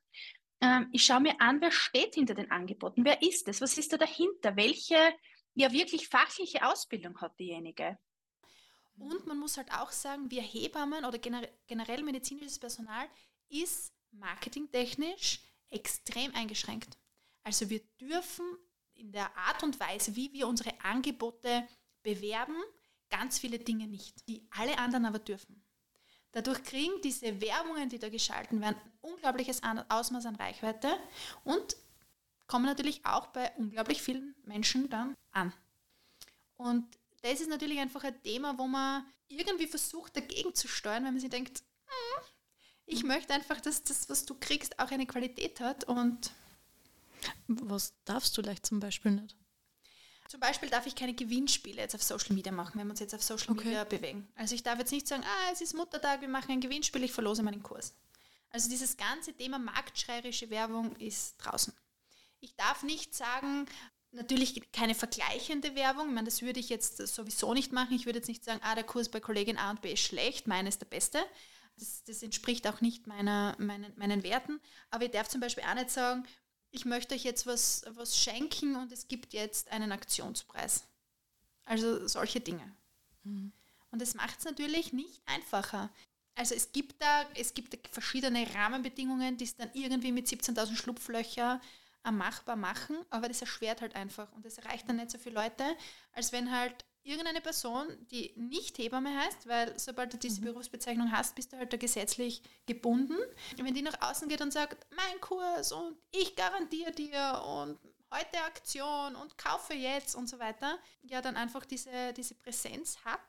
[SPEAKER 4] ähm, ich schaue mir an, wer steht hinter den Angeboten, wer ist es, was ist da dahinter, welche ja wirklich fachliche Ausbildung hat diejenige.
[SPEAKER 3] Und man muss halt auch sagen, wir Hebammen oder generell medizinisches Personal ist marketingtechnisch extrem eingeschränkt. Also wir dürfen in der Art und Weise, wie wir unsere Angebote bewerben, ganz viele Dinge nicht, die alle anderen aber dürfen. Dadurch kriegen diese Werbungen, die da geschalten werden, ein unglaubliches Ausmaß an Reichweite und kommen natürlich auch bei unglaublich vielen Menschen dann an. Und das ist natürlich einfach ein Thema, wo man irgendwie versucht, dagegen zu steuern, wenn man sich denkt, hm, ich möchte einfach, dass das, was du kriegst, auch eine Qualität hat und
[SPEAKER 1] was darfst du leicht zum Beispiel nicht?
[SPEAKER 3] Zum Beispiel darf ich keine Gewinnspiele jetzt auf Social Media machen, wenn wir uns jetzt auf Social okay. Media bewegen. Also ich darf jetzt nicht sagen, ah, es ist Muttertag, wir machen ein Gewinnspiel, ich verlose meinen Kurs. Also dieses ganze Thema marktschreierische Werbung ist draußen. Ich darf nicht sagen, natürlich keine vergleichende Werbung, ich meine, das würde ich jetzt sowieso nicht machen. Ich würde jetzt nicht sagen, ah, der Kurs bei Kollegin A und B ist schlecht, meine ist der beste. Das, das entspricht auch nicht meiner, meinen, meinen Werten. Aber ich darf zum Beispiel auch nicht sagen, ich möchte euch jetzt was, was schenken und es gibt jetzt einen Aktionspreis. Also solche Dinge. Mhm. Und das macht es natürlich nicht einfacher. Also es gibt da, es gibt verschiedene Rahmenbedingungen, die es dann irgendwie mit 17.000 Schlupflöcher machbar machen, aber das erschwert halt einfach und das erreicht dann nicht so viele Leute, als wenn halt irgendeine Person, die nicht Hebamme heißt, weil sobald du diese mhm. Berufsbezeichnung hast, bist du halt da gesetzlich gebunden. Und wenn die nach außen geht und sagt, mein Kurs und ich garantiere dir und heute Aktion und kaufe jetzt und so weiter, ja, dann einfach diese, diese Präsenz hat.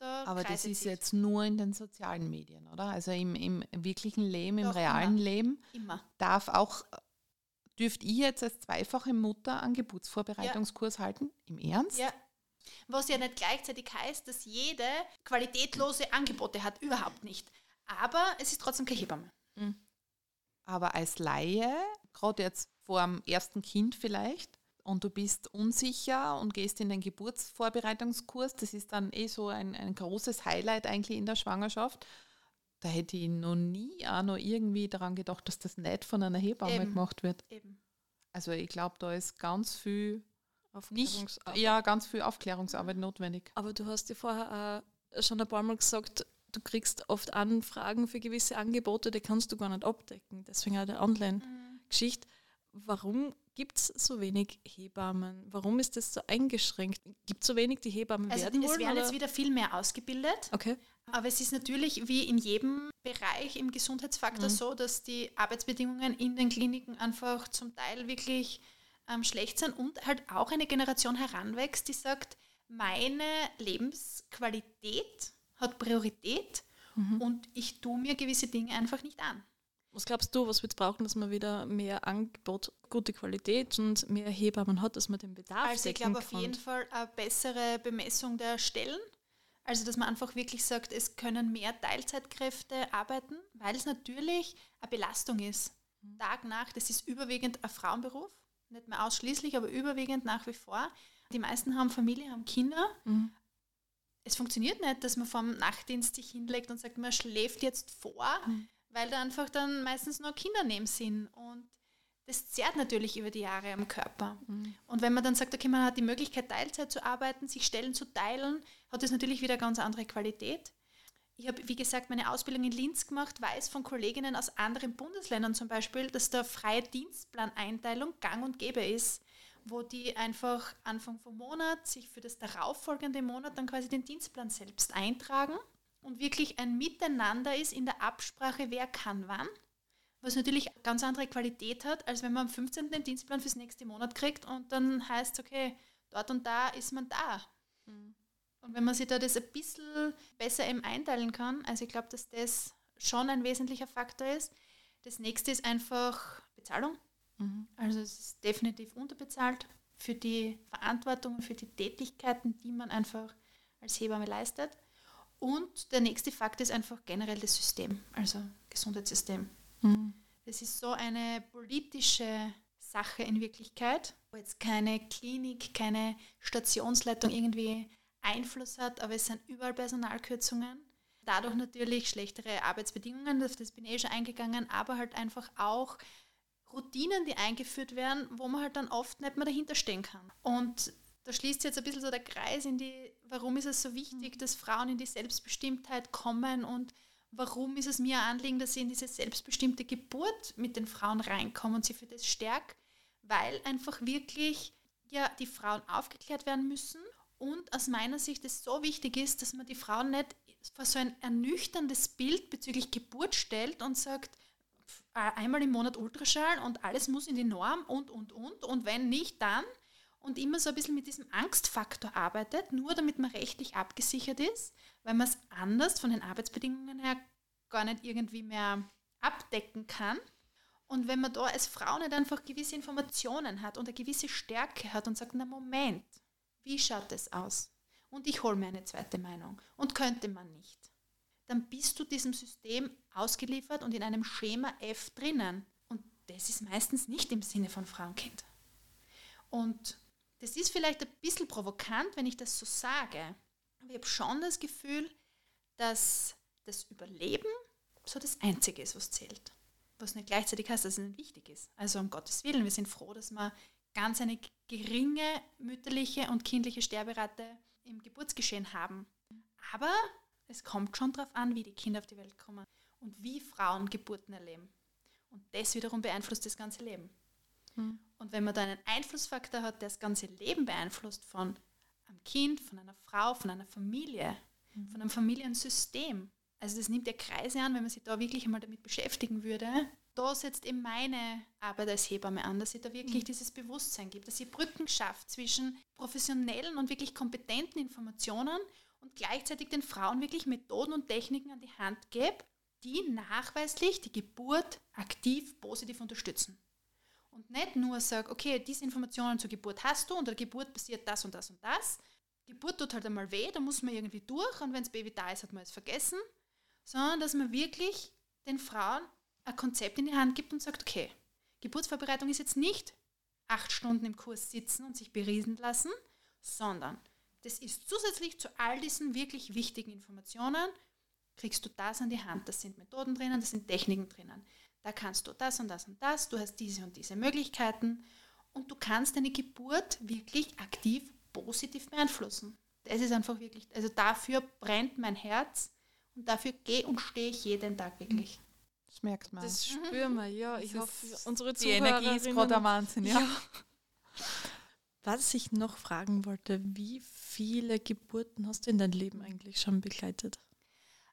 [SPEAKER 2] Aber das ist sich. jetzt nur in den sozialen Medien, oder? Also im, im wirklichen Leben, Doch, im realen
[SPEAKER 3] immer.
[SPEAKER 2] Leben
[SPEAKER 3] immer.
[SPEAKER 2] darf auch, dürft ihr jetzt als zweifache Mutter einen Geburtsvorbereitungskurs ja. halten? Im Ernst?
[SPEAKER 3] Ja, was ja nicht gleichzeitig heißt, dass jede qualitätlose Angebote hat, überhaupt nicht. Aber es ist trotzdem keine Hebamme. Mhm.
[SPEAKER 2] Aber als Laie, gerade jetzt vor dem ersten Kind vielleicht, und du bist unsicher und gehst in den Geburtsvorbereitungskurs, das ist dann eh so ein, ein großes Highlight eigentlich in der Schwangerschaft. Da hätte ich noch nie auch noch irgendwie daran gedacht, dass das nicht von einer Hebamme Eben. gemacht wird. Eben. Also ich glaube, da ist ganz viel nicht, ja, ganz viel Aufklärungsarbeit notwendig.
[SPEAKER 1] Aber du hast ja vorher äh, schon ein paar Mal gesagt, du kriegst oft Anfragen für gewisse Angebote, die kannst du gar nicht abdecken. Deswegen auch der Online-Geschichte. Warum gibt es so wenig Hebammen? Warum ist das so eingeschränkt? Gibt es so wenig, die Hebammen
[SPEAKER 3] also
[SPEAKER 1] werden
[SPEAKER 3] wollen?
[SPEAKER 1] Es
[SPEAKER 3] werden oder? jetzt wieder viel mehr ausgebildet.
[SPEAKER 1] Okay.
[SPEAKER 3] Aber es ist natürlich wie in jedem Bereich im Gesundheitsfaktor mhm. so, dass die Arbeitsbedingungen in den Kliniken einfach zum Teil wirklich ähm, schlecht sind und halt auch eine Generation heranwächst, die sagt, meine Lebensqualität hat Priorität mhm. und ich tue mir gewisse Dinge einfach nicht an.
[SPEAKER 1] Was glaubst du, was wird es brauchen, dass man wieder mehr Angebot, gute Qualität und mehr Hebammen hat, dass man den Bedarf
[SPEAKER 3] Also ich glaube auf jeden Fall eine bessere Bemessung der Stellen. Also dass man einfach wirklich sagt, es können mehr Teilzeitkräfte arbeiten, weil es natürlich eine Belastung ist. Mhm. Tag, Nacht, das ist überwiegend ein Frauenberuf nicht mehr ausschließlich, aber überwiegend nach wie vor. Die meisten haben Familie, haben Kinder. Mhm. es funktioniert nicht, dass man vom Nachtdienst sich hinlegt und sagt, man schläft jetzt vor, mhm. weil da einfach dann meistens nur Kinder neben sind. Und das zerrt natürlich über die Jahre am Körper. Mhm. Und wenn man dann sagt, okay, man hat die Möglichkeit, Teilzeit zu arbeiten, sich Stellen zu teilen, hat das natürlich wieder ganz andere Qualität. Ich habe, wie gesagt, meine Ausbildung in Linz gemacht, weiß von Kolleginnen aus anderen Bundesländern zum Beispiel, dass da freie Dienstplaneinteilung gang und gäbe ist, wo die einfach Anfang vom Monat sich für das darauffolgende Monat dann quasi den Dienstplan selbst eintragen und wirklich ein Miteinander ist in der Absprache, wer kann wann was natürlich ganz andere Qualität hat, als wenn man am 15. den Dienstplan fürs nächste Monat kriegt und dann heißt, okay, dort und da ist man da. Mhm. Und wenn man sich da das ein bisschen besser eben einteilen kann, also ich glaube, dass das schon ein wesentlicher Faktor ist. Das nächste ist einfach Bezahlung. Mhm. Also es ist definitiv unterbezahlt für die Verantwortung, für die Tätigkeiten, die man einfach als Hebamme leistet. Und der nächste Fakt ist einfach generell das System, also Gesundheitssystem. Mhm. Es ist so eine politische Sache in Wirklichkeit, wo jetzt keine Klinik, keine Stationsleitung irgendwie Einfluss hat, aber es sind überall Personalkürzungen. Dadurch natürlich schlechtere Arbeitsbedingungen, auf das bin ich eh schon eingegangen, aber halt einfach auch Routinen, die eingeführt werden, wo man halt dann oft nicht mehr dahinter stehen kann. Und da schließt jetzt ein bisschen so der Kreis in die, warum ist es so wichtig, mhm. dass Frauen in die Selbstbestimmtheit kommen und warum ist es mir ein Anliegen, dass ich in diese selbstbestimmte Geburt mit den Frauen reinkomme und sie für das stärke, weil einfach wirklich ja, die Frauen aufgeklärt werden müssen und aus meiner Sicht es so wichtig ist, dass man die Frauen nicht vor so ein ernüchterndes Bild bezüglich Geburt stellt und sagt, einmal im Monat Ultraschall und alles muss in die Norm und, und, und. Und wenn nicht, dann. Und immer so ein bisschen mit diesem Angstfaktor arbeitet, nur damit man rechtlich abgesichert ist, weil man es anders von den Arbeitsbedingungen her gar nicht irgendwie mehr abdecken kann. Und wenn man da als Frau nicht einfach gewisse Informationen hat und eine gewisse Stärke hat und sagt, na Moment, wie schaut das aus? Und ich hole mir eine zweite Meinung. Und könnte man nicht. Dann bist du diesem System ausgeliefert und in einem Schema F drinnen. Und das ist meistens nicht im Sinne von Frauenkind. Und das ist vielleicht ein bisschen provokant, wenn ich das so sage. Aber ich habe schon das Gefühl, dass das Überleben so das Einzige ist, was zählt. Was nicht gleichzeitig heißt, dass es nicht wichtig ist. Also um Gottes Willen, wir sind froh, dass wir ganz eine geringe mütterliche und kindliche Sterberate im Geburtsgeschehen haben. Aber es kommt schon darauf an, wie die Kinder auf die Welt kommen und wie Frauen Geburten erleben. Und das wiederum beeinflusst das ganze Leben. Hm. Und wenn man da einen Einflussfaktor hat, der das ganze Leben beeinflusst, von einem Kind, von einer Frau, von einer Familie, hm. von einem Familiensystem, also das nimmt ja Kreise an, wenn man sich da wirklich einmal damit beschäftigen würde. Da setzt eben meine Arbeit als Hebamme an, dass sie da wirklich mhm. dieses Bewusstsein gibt, dass sie Brücken schafft zwischen professionellen und wirklich kompetenten Informationen und gleichzeitig den Frauen wirklich Methoden und Techniken an die Hand gibt, die nachweislich die Geburt aktiv positiv unterstützen. Und nicht nur sage, okay, diese Informationen zur Geburt hast du und der Geburt passiert das und das und das. Geburt tut halt einmal weh, da muss man irgendwie durch und wenn das Baby da ist, hat man es vergessen sondern dass man wirklich den Frauen ein Konzept in die Hand gibt und sagt, okay, Geburtsvorbereitung ist jetzt nicht acht Stunden im Kurs sitzen und sich beriesen lassen, sondern das ist zusätzlich zu all diesen wirklich wichtigen Informationen, kriegst du das an die Hand. Das sind Methoden drinnen, das sind Techniken drinnen. Da kannst du das und das und das, du hast diese und diese Möglichkeiten und du kannst deine Geburt wirklich aktiv positiv beeinflussen. Das ist einfach wirklich, also dafür brennt mein Herz und dafür gehe und stehe ich jeden Tag wirklich.
[SPEAKER 2] Das merkt man.
[SPEAKER 1] Das spüren wir, ja. Ich hoffe, unsere
[SPEAKER 2] Die Energie ist gerade der Wahnsinn, ja. ja.
[SPEAKER 1] Was ich noch fragen wollte, wie viele Geburten hast du in deinem Leben eigentlich schon begleitet?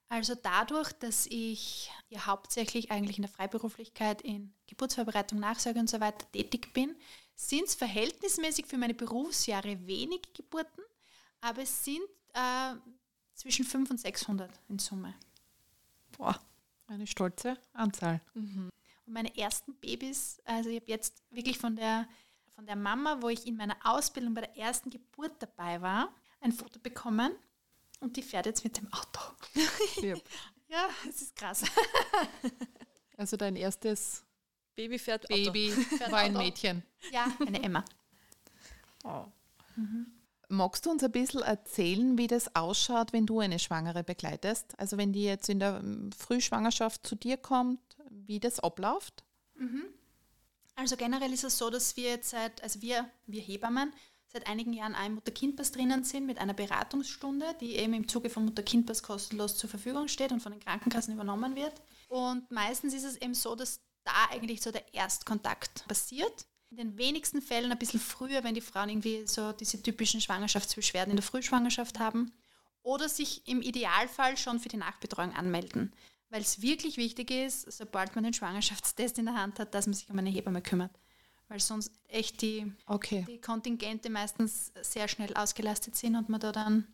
[SPEAKER 3] Also dadurch, dass ich ja hauptsächlich eigentlich in der Freiberuflichkeit in Geburtsvorbereitung, Nachsorge und so weiter tätig bin, sind es verhältnismäßig für meine Berufsjahre wenig Geburten, aber es sind äh, zwischen 500 und 600 in Summe.
[SPEAKER 2] Boah, eine stolze Anzahl.
[SPEAKER 3] Mhm. Und meine ersten Babys, also ich habe jetzt wirklich von der, von der Mama, wo ich in meiner Ausbildung bei der ersten Geburt dabei war, ein Foto bekommen und die fährt jetzt mit dem Auto. Yep. ja, es ist krass.
[SPEAKER 2] also dein erstes
[SPEAKER 1] Baby fährt
[SPEAKER 2] Baby
[SPEAKER 1] Auto.
[SPEAKER 2] war ein Mädchen.
[SPEAKER 3] Ja, eine Emma.
[SPEAKER 2] Oh. Mhm. Magst du uns ein bisschen erzählen, wie das ausschaut, wenn du eine Schwangere begleitest? Also wenn die jetzt in der ähm, Frühschwangerschaft zu dir kommt, wie das abläuft?
[SPEAKER 3] Mhm. Also generell ist es so, dass wir jetzt seit, also wir, wir Hebammen, seit einigen Jahren im Mutter-Kind-Pass drinnen sind mit einer Beratungsstunde, die eben im Zuge von Mutter-Kind-Pass kostenlos zur Verfügung steht und von den Krankenkassen übernommen wird. Und meistens ist es eben so, dass da eigentlich so der Erstkontakt passiert. In den wenigsten Fällen ein bisschen früher, wenn die Frauen irgendwie so diese typischen Schwangerschaftsbeschwerden in der Frühschwangerschaft haben. Oder sich im Idealfall schon für die Nachbetreuung anmelden. Weil es wirklich wichtig ist, sobald man den Schwangerschaftstest in der Hand hat, dass man sich um eine Hebamme kümmert. Weil sonst echt die,
[SPEAKER 2] Okay.
[SPEAKER 3] die Kontingente meistens sehr schnell ausgelastet sind und man da dann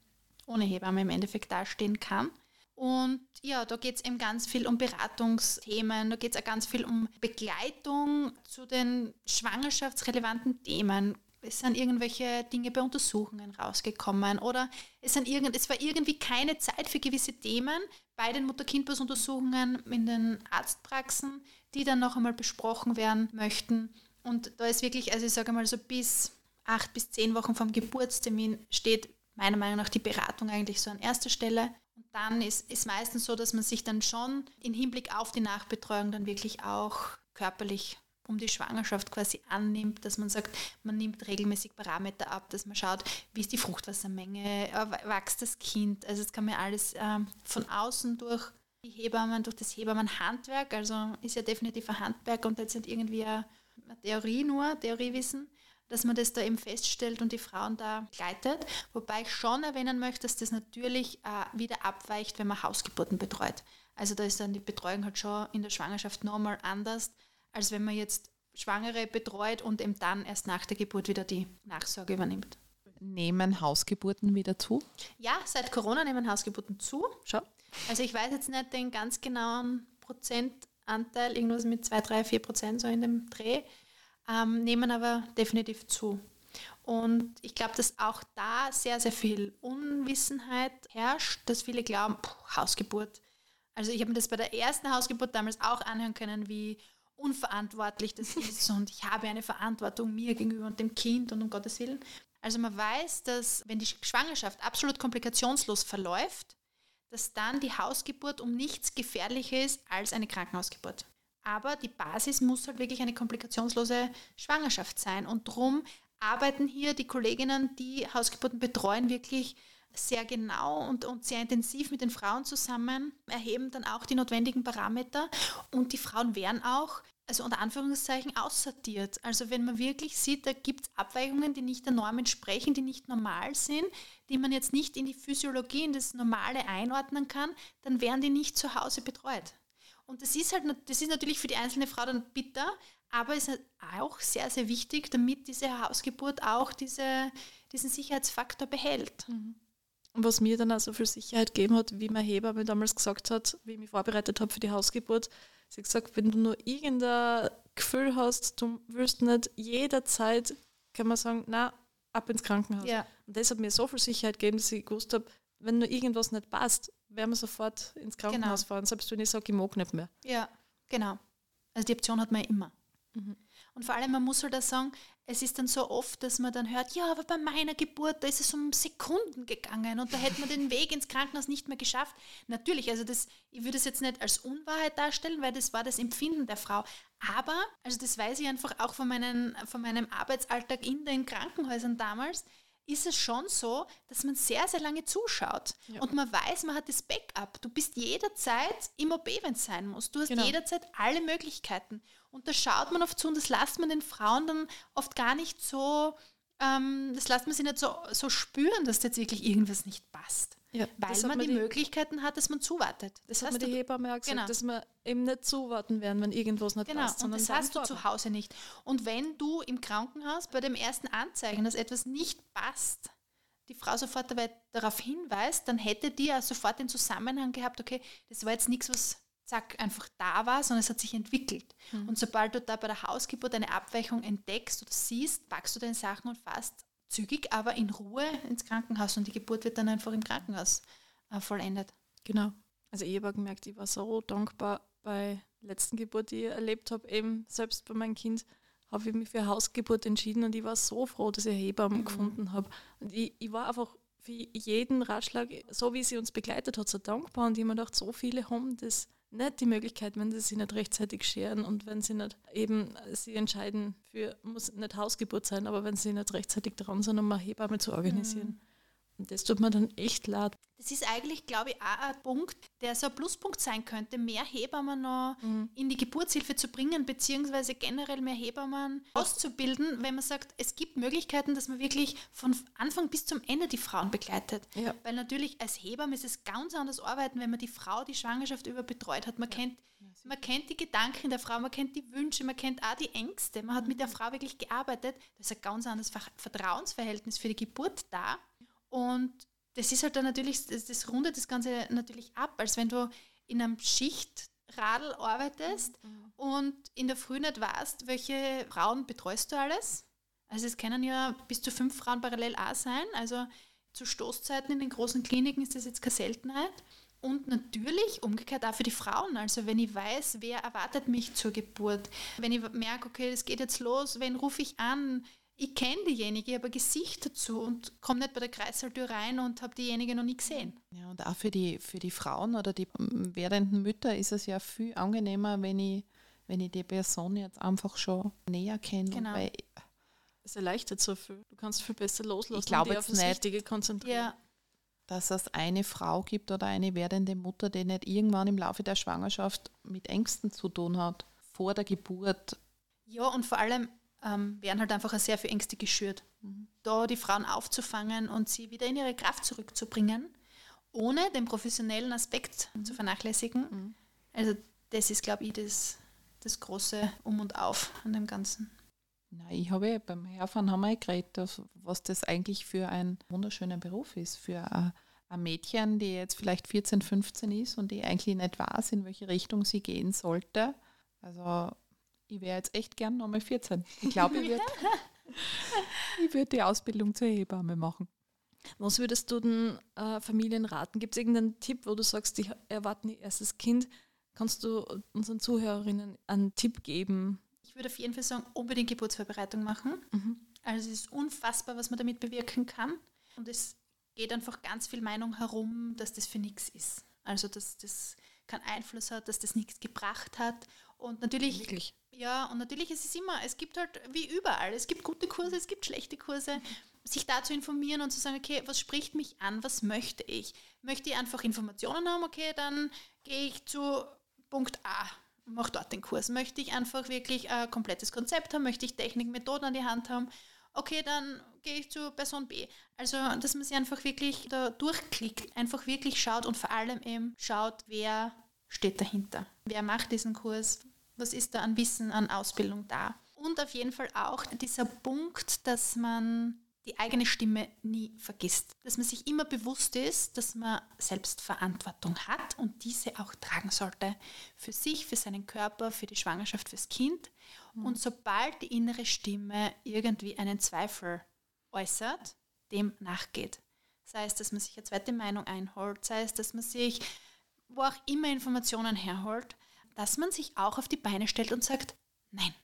[SPEAKER 3] ohne Hebamme im Endeffekt dastehen kann. Und ja, da geht es eben ganz viel um Beratungsthemen, da geht es auch ganz viel um Begleitung zu den schwangerschaftsrelevanten Themen. Es sind irgendwelche Dinge bei Untersuchungen rausgekommen oder es, sind irgend, es war irgendwie keine Zeit für gewisse Themen bei den Mutter-Kind-Pass-Untersuchungen in den Arztpraxen, die dann noch einmal besprochen werden möchten. Und da ist wirklich, also ich sage mal so bis acht bis zehn Wochen vom Geburtstermin steht meiner Meinung nach die Beratung eigentlich so an erster Stelle. Dann ist es meistens so, dass man sich dann schon im Hinblick auf die Nachbetreuung dann wirklich auch körperlich um die Schwangerschaft quasi annimmt, dass man sagt, man nimmt regelmäßig Parameter ab, dass man schaut, wie ist die Fruchtwassermenge, äh, wächst das Kind. Also das kann man alles ähm, von außen durch die Hebammen, durch das Hebammenhandwerk, also ist ja definitiv ein Handwerk und jetzt nicht irgendwie eine Theorie nur, Theoriewissen, dass man das da eben feststellt und die Frauen da begleitet. Wobei ich schon erwähnen möchte, dass das natürlich äh, wieder abweicht, wenn man Hausgeburten betreut. Also da ist dann die Betreuung halt schon in der Schwangerschaft nochmal anders, als wenn man jetzt Schwangere betreut und eben dann erst nach der Geburt wieder die Nachsorge übernimmt.
[SPEAKER 2] Nehmen Hausgeburten wieder zu?
[SPEAKER 3] Ja, seit Corona nehmen Hausgeburten zu.
[SPEAKER 1] Schau.
[SPEAKER 3] Also ich weiß jetzt nicht den ganz genauen Prozentanteil, irgendwas mit 2, 3, 4 Prozent so in dem Dreh, ähm, nehmen aber definitiv zu. Und ich glaube, dass auch da sehr, sehr viel Unwissenheit herrscht, dass viele glauben, puh, Hausgeburt. Also ich habe mir das bei der ersten Hausgeburt damals auch anhören können, wie unverantwortlich das ist und ich habe eine Verantwortung mir gegenüber und dem Kind und um Gottes Willen. Also man weiß, dass wenn die Schwangerschaft absolut komplikationslos verläuft, dass dann die Hausgeburt um nichts gefährlicher ist als eine Krankenhausgeburt. Aber die Basis muss halt wirklich eine komplikationslose Schwangerschaft sein. Und darum arbeiten hier die Kolleginnen, die Hausgeburten betreuen, wirklich sehr genau und, und sehr intensiv mit den Frauen zusammen, erheben dann auch die notwendigen Parameter und die Frauen werden auch, also unter Anführungszeichen, aussortiert. Also wenn man wirklich sieht, da gibt es Abweichungen, die nicht der Norm entsprechen, die nicht normal sind, die man jetzt nicht in die Physiologie, in das Normale einordnen kann, dann werden die nicht zu Hause betreut. Und das ist halt, das ist natürlich für die einzelne Frau dann bitter, aber es ist auch sehr, sehr wichtig, damit diese Hausgeburt auch diese, diesen Sicherheitsfaktor behält.
[SPEAKER 1] Und was mir dann auch so viel Sicherheit gegeben hat, wie meine Hebamme damals gesagt hat, wie ich mich vorbereitet habe für die Hausgeburt, sie hat gesagt, wenn du nur irgendein Gefühl hast, du willst nicht jederzeit, kann man sagen, na, ab ins Krankenhaus.
[SPEAKER 3] Ja.
[SPEAKER 1] Und das hat mir so viel Sicherheit gegeben, dass ich gewusst habe, wenn nur irgendwas nicht passt, werden wir sofort ins Krankenhaus fahren, selbst wenn ich sage, ich mag nicht mehr.
[SPEAKER 3] Ja, genau. Also die Option hat man ja immer.
[SPEAKER 1] Mhm.
[SPEAKER 3] Und vor allem, man muss halt auch sagen, es ist dann so oft, dass man dann hört, ja, aber bei meiner Geburt, da ist es um Sekunden gegangen und da hätte man den Weg ins Krankenhaus nicht mehr geschafft. Natürlich, also das, ich würde es jetzt nicht als Unwahrheit darstellen, weil das war das Empfinden der Frau. Aber, also das weiß ich einfach auch von, meinen, von meinem Arbeitsalltag in den Krankenhäusern damals, ist es schon so, dass man sehr, sehr lange zuschaut.
[SPEAKER 1] Ja.
[SPEAKER 3] Und man weiß, man hat das Backup. Du bist jederzeit im OP, wenn es sein muss. Du hast
[SPEAKER 1] Genau.
[SPEAKER 3] jederzeit alle Möglichkeiten. Und da schaut man oft zu und das lässt man den Frauen dann oft gar nicht so, ähm, das lässt man sie nicht so, so spüren, dass jetzt wirklich irgendwas nicht passt.
[SPEAKER 1] Ja,
[SPEAKER 3] Weil man
[SPEAKER 1] mir
[SPEAKER 3] die, Möglichkeiten hat, dass man zuwartet.
[SPEAKER 1] Das
[SPEAKER 3] Das,
[SPEAKER 1] hat mir die Hebamme auch gesagt,
[SPEAKER 3] Genau.
[SPEAKER 1] dass wir eben nicht zuwarten werden, wenn irgendwas nicht
[SPEAKER 3] genau,
[SPEAKER 1] passt,
[SPEAKER 3] und
[SPEAKER 1] sondern
[SPEAKER 3] das hast du zu Hause nicht. Und wenn du im Krankenhaus bei dem ersten Anzeigen, dass etwas nicht passt, die Frau sofort darauf hinweist, dann hätte die ja sofort den Zusammenhang gehabt, okay, das war jetzt nichts, was zack einfach da war, sondern es hat sich entwickelt.
[SPEAKER 1] Mhm.
[SPEAKER 3] Und sobald du da bei der Hausgeburt eine Abweichung entdeckst oder siehst, packst du deine Sachen und fährst zügig, aber in Ruhe ins Krankenhaus und die Geburt wird dann einfach im Krankenhaus äh, vollendet.
[SPEAKER 1] Genau. Also ich habe gemerkt, ich war so dankbar bei der letzten Geburt, die ich erlebt habe, eben selbst bei meinem Kind, habe ich mich für Hausgeburt entschieden und ich war so froh, dass ich eine Hebamme
[SPEAKER 2] Mhm.
[SPEAKER 1] gefunden habe. Und ich, ich war einfach für jeden Ratschlag, so wie sie uns begleitet hat, so dankbar. Und ich habe mir gedacht, so viele haben das nicht die Möglichkeit, wenn sie sich nicht rechtzeitig scheren und wenn sie nicht eben sie entscheiden für, muss nicht Hausgeburt sein, aber wenn sie nicht rechtzeitig dran sind, um eine Hebamme zu organisieren. Und das tut mir dann echt leid.
[SPEAKER 3] Das ist eigentlich, glaube ich, auch ein Punkt, der so ein Pluspunkt sein könnte, mehr Hebammen noch
[SPEAKER 1] Mhm.
[SPEAKER 3] in die Geburtshilfe zu bringen, beziehungsweise generell mehr Hebammen auszubilden, wenn man sagt, es gibt Möglichkeiten, dass man wirklich von Anfang bis zum Ende die Frauen begleitet.
[SPEAKER 1] Ja.
[SPEAKER 3] Weil natürlich als Hebamme ist es ganz anders arbeiten, wenn man die Frau die Schwangerschaft über betreut hat. Man, kennt, man kennt die Gedanken der Frau, man kennt die Wünsche, man kennt auch die Ängste. Man hat mit der Frau wirklich gearbeitet. Da ist ein ganz anderes Ver- Vertrauensverhältnis für die Geburt da. Und das ist halt dann natürlich, das, das rundet das Ganze natürlich ab, als wenn du in einem Schichtradl arbeitest und in der Früh nicht weißt, welche Frauen betreust du alles. Also es können ja bis zu fünf Frauen parallel auch sein. Also zu Stoßzeiten in den großen Kliniken ist das jetzt keine Seltenheit. Und natürlich umgekehrt auch für die Frauen. Also wenn ich weiß, wer erwartet mich zur Geburt, wenn ich merke, okay, es geht jetzt los, wen rufe ich an, ich kenne diejenige, ich habe ein Gesicht dazu und komme nicht bei der Kreissaaltür rein und habe diejenige noch nie gesehen.
[SPEAKER 2] Ja, und auch für die, für die Frauen oder die werdenden Mütter ist es ja viel angenehmer, wenn ich, wenn ich die Person jetzt einfach schon näher kenne.
[SPEAKER 3] Genau.
[SPEAKER 2] Weil
[SPEAKER 1] Es erleichtert so viel. Du kannst viel besser loslassen
[SPEAKER 2] Ich glaube
[SPEAKER 1] und dich auf das
[SPEAKER 2] nicht.
[SPEAKER 1] Wichtige konzentrieren.
[SPEAKER 3] Ja,
[SPEAKER 2] dass es eine Frau gibt oder eine werdende Mutter, die nicht irgendwann im Laufe der Schwangerschaft mit Ängsten zu tun hat, vor der Geburt.
[SPEAKER 3] Ja, und vor allem ähm, werden halt einfach sehr viele Ängste geschürt. Da die Frauen aufzufangen und sie wieder in ihre Kraft zurückzubringen, ohne den professionellen Aspekt zu vernachlässigen. Also das ist, glaube ich, das, das große Um und Auf an dem Ganzen.
[SPEAKER 2] Na, ich habe beim Herfahren haben wir ja geredet, was das eigentlich für ein wunderschöner Beruf ist. Für ein, ein Mädchen, die jetzt vielleicht 14, 15 ist und die eigentlich nicht weiß, in welche Richtung sie gehen sollte. Also ich wäre jetzt echt gern nochmal 14. Ich glaube, ich würde würd die Ausbildung zur Hebamme machen.
[SPEAKER 1] Was würdest du den äh, Familien raten? Gibt es irgendeinen Tipp, wo du sagst, die erwarten ihr erstes Kind? Kannst du unseren Zuhörerinnen einen Tipp geben?
[SPEAKER 3] Ich würde auf jeden Fall sagen, unbedingt Geburtsvorbereitung machen. Also es ist unfassbar, was man damit bewirken kann. Und es geht einfach ganz viel Meinung herum, dass das für nichts ist. Also dass das keinen Einfluss hat, dass das nichts gebracht hat. Und natürlich,
[SPEAKER 1] Wirklich?
[SPEAKER 3] Ja, und natürlich ist es immer, es gibt halt wie überall, es gibt gute Kurse, es gibt schlechte Kurse. Sich da zu informieren und zu sagen, okay, was spricht mich an, was möchte ich? Möchte ich einfach Informationen haben, okay, dann gehe ich zu Punkt A, mache dort den Kurs. Möchte ich einfach wirklich ein komplettes Konzept haben, möchte ich Technik, Methoden an die Hand haben, okay, dann gehe ich zu Person B. Also, dass man sich einfach wirklich da durchklickt, einfach wirklich schaut und vor allem eben schaut, wer steht dahinter. Wer macht diesen Kurs? Was ist da an Wissen, an Ausbildung da? Und auf jeden Fall auch dieser Punkt, dass man die eigene Stimme nie vergisst. Dass man sich immer bewusst ist, dass man Selbstverantwortung hat und diese auch tragen sollte. Für sich, für seinen Körper, für die Schwangerschaft, fürs Kind. Und sobald die innere Stimme irgendwie einen Zweifel äußert, dem nachgeht. Sei es, dass man sich eine zweite Meinung einholt, sei es, dass man sich wo auch immer Informationen herholt, dass man sich auch auf die Beine stellt und sagt, nein.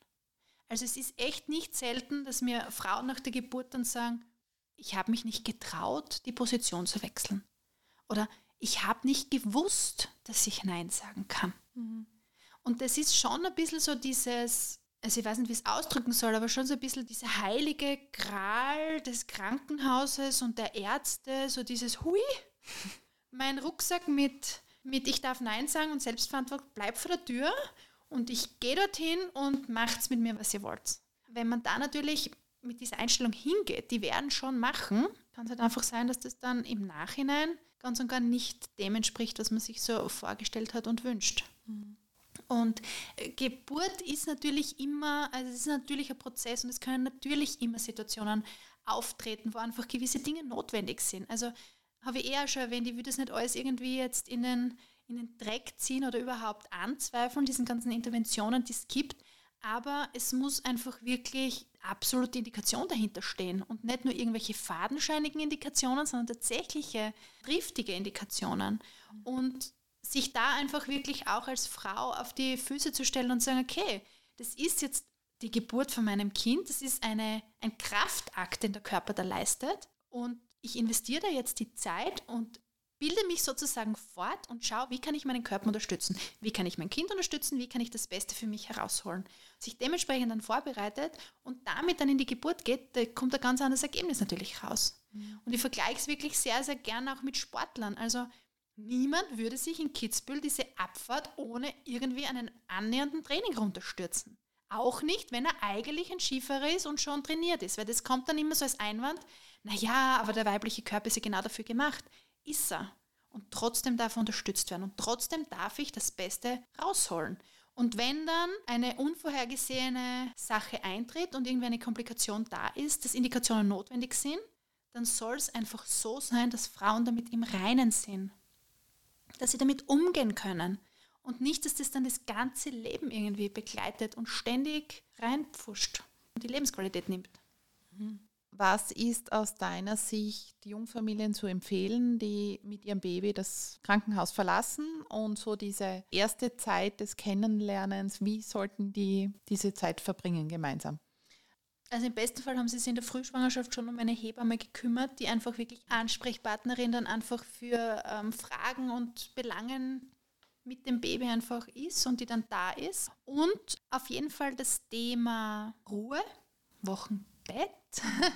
[SPEAKER 3] Also es ist echt nicht selten, dass mir Frauen nach der Geburt dann sagen, ich habe mich nicht getraut, die Position zu wechseln. Oder ich habe nicht gewusst, dass ich Nein sagen kann. Und das ist schon ein bisschen so dieses, also ich weiß nicht, wie ich es ausdrücken soll, aber schon so ein bisschen diese heilige Gral des Krankenhauses und der Ärzte, so dieses Hui, mein Rucksack mit, mit ich darf Nein sagen und Selbstverantwortung bleibt vor der Tür und ich gehe dorthin und macht's mit mir, was ihr wollt. Wenn man da natürlich mit dieser Einstellung hingeht, die werden schon machen, kann es halt einfach sein, dass das dann im Nachhinein ganz und gar nicht dem entspricht, was man sich so vorgestellt hat und wünscht. Und äh, Geburt ist natürlich immer, also es ist natürlich ein Prozess und es können natürlich immer Situationen auftreten, wo einfach gewisse Dinge notwendig sind. Also habe ich eher schon erwähnt, ich würde es nicht alles irgendwie jetzt in den, in den Dreck ziehen oder überhaupt anzweifeln, diesen ganzen Interventionen, die es gibt. Aber es muss einfach wirklich absolute Indikation dahinter stehen und nicht nur irgendwelche fadenscheinigen Indikationen, sondern tatsächliche triftige Indikationen. Und sich da einfach wirklich auch als Frau auf die Füße zu stellen und sagen, okay, das ist jetzt die Geburt von meinem Kind, das ist eine, ein Kraftakt, den der Körper da leistet. Und ich investiere da jetzt die Zeit und bilde mich sozusagen fort und schaue, wie kann ich meinen Körper unterstützen, wie kann ich mein Kind unterstützen, wie kann ich das Beste für mich herausholen. Sich dementsprechend dann vorbereitet und damit dann in die Geburt geht, da kommt ein ganz anderes Ergebnis natürlich raus. Mhm. Und ich vergleiche es wirklich sehr, sehr gerne auch mit Sportlern. Also niemand würde sich in Kitzbühel diese Abfahrt ohne irgendwie einen annähernden Training runterstürzen. Auch nicht, wenn er eigentlich ein Skifahrer ist und schon trainiert ist, weil das kommt dann immer so als Einwand, naja, aber der weibliche Körper ist ja genau dafür gemacht. Ist er. Und trotzdem darf er unterstützt werden und trotzdem darf ich das Beste rausholen. Und wenn dann eine unvorhergesehene Sache eintritt und irgendwie eine Komplikation da ist, dass Indikationen notwendig sind, dann soll es einfach so sein, dass Frauen damit im Reinen sind. Dass sie damit umgehen können. Und nicht, dass das dann das ganze Leben irgendwie begleitet und ständig reinpfuscht und die Lebensqualität nimmt.
[SPEAKER 2] Mhm. Was ist aus deiner Sicht Jungfamilien zu empfehlen, die mit ihrem Baby das Krankenhaus verlassen und so diese erste Zeit des Kennenlernens, wie sollten die diese Zeit verbringen gemeinsam?
[SPEAKER 3] Also im besten Fall haben sie sich in der Frühschwangerschaft schon um eine Hebamme gekümmert, die einfach wirklich Ansprechpartnerin dann einfach für ähm, Fragen und Belangen mit dem Baby einfach ist und die dann da ist. Und auf jeden Fall das Thema Ruhe, Wochenbett.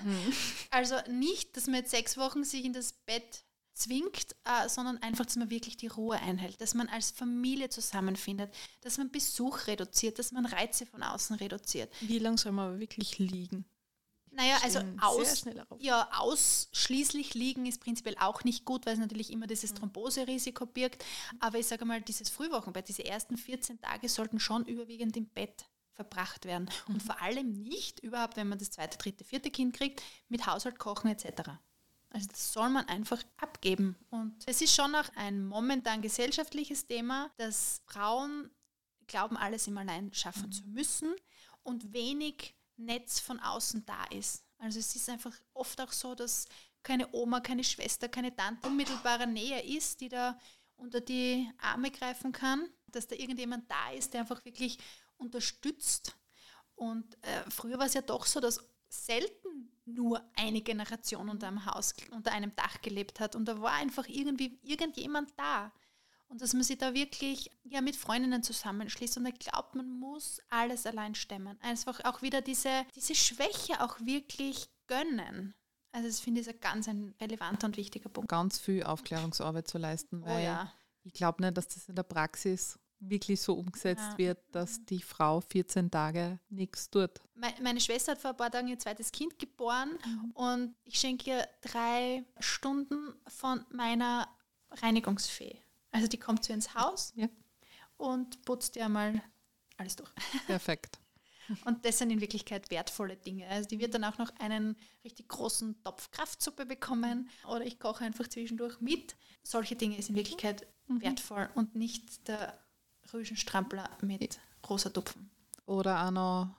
[SPEAKER 3] Mhm. Also nicht, dass man jetzt sechs Wochen sich in das Bett zwingt, äh, sondern einfach, dass man wirklich die Ruhe einhält, dass man als Familie zusammenfindet, dass man Besuch reduziert, dass man Reize von außen reduziert.
[SPEAKER 1] Wie lange soll man wirklich liegen?
[SPEAKER 3] Naja, also aus, ja, ausschließlich liegen ist prinzipiell auch nicht gut, weil es natürlich immer dieses mhm. Thromboserisiko birgt. Aber ich sage mal, dieses Frühwochenbett, diese ersten 14 Tage sollten schon überwiegend im Bett verbracht werden. Und mhm. vor allem nicht überhaupt, wenn man das zweite, dritte, vierte Kind kriegt, mit Haushalt kochen etc. Also das soll man einfach abgeben. Und es ist schon auch ein momentan gesellschaftliches Thema, dass Frauen glauben, alles im Allein schaffen mhm. zu müssen und wenig Netz von außen da ist. Also es ist einfach oft auch so, dass keine Oma, keine Schwester, keine Tante unmittelbarer Nähe ist, die da unter die Arme greifen kann, dass da irgendjemand da ist, der einfach wirklich unterstützt. Und äh, früher war es ja doch so, dass selten nur eine Generation unter einem Haus, unter einem Dach gelebt hat. Und da war einfach irgendwie irgendjemand da. Und dass man sich da wirklich ja, mit Freundinnen zusammenschließt. Und ich glaube, man muss alles allein stemmen. Einfach auch wieder diese, diese Schwäche auch wirklich gönnen. Also das finde ich ein ganz ein relevanter und wichtiger Punkt.
[SPEAKER 2] Ganz viel Aufklärungsarbeit zu leisten,
[SPEAKER 3] oh weil oh ja.
[SPEAKER 2] ich glaube nicht, dass das in der Praxis wirklich so umgesetzt ja. wird, dass die Frau 14 Tage nichts tut.
[SPEAKER 3] Meine Schwester hat vor ein paar Tagen ihr zweites Kind geboren mhm. und ich schenke ihr drei Stunden von meiner Reinigungsfee. Also die kommt zu ihr ins Haus ja. und putzt ihr mal alles durch.
[SPEAKER 2] Perfekt.
[SPEAKER 3] Und das sind in Wirklichkeit wertvolle Dinge. Also die wird dann auch noch einen richtig großen Topf Kraftsuppe bekommen oder ich koche einfach zwischendurch mit. Solche Dinge ist in Wirklichkeit mhm. wertvoll und nicht der Rüschenstrampler mit rosa Tupfen.
[SPEAKER 2] Oder auch noch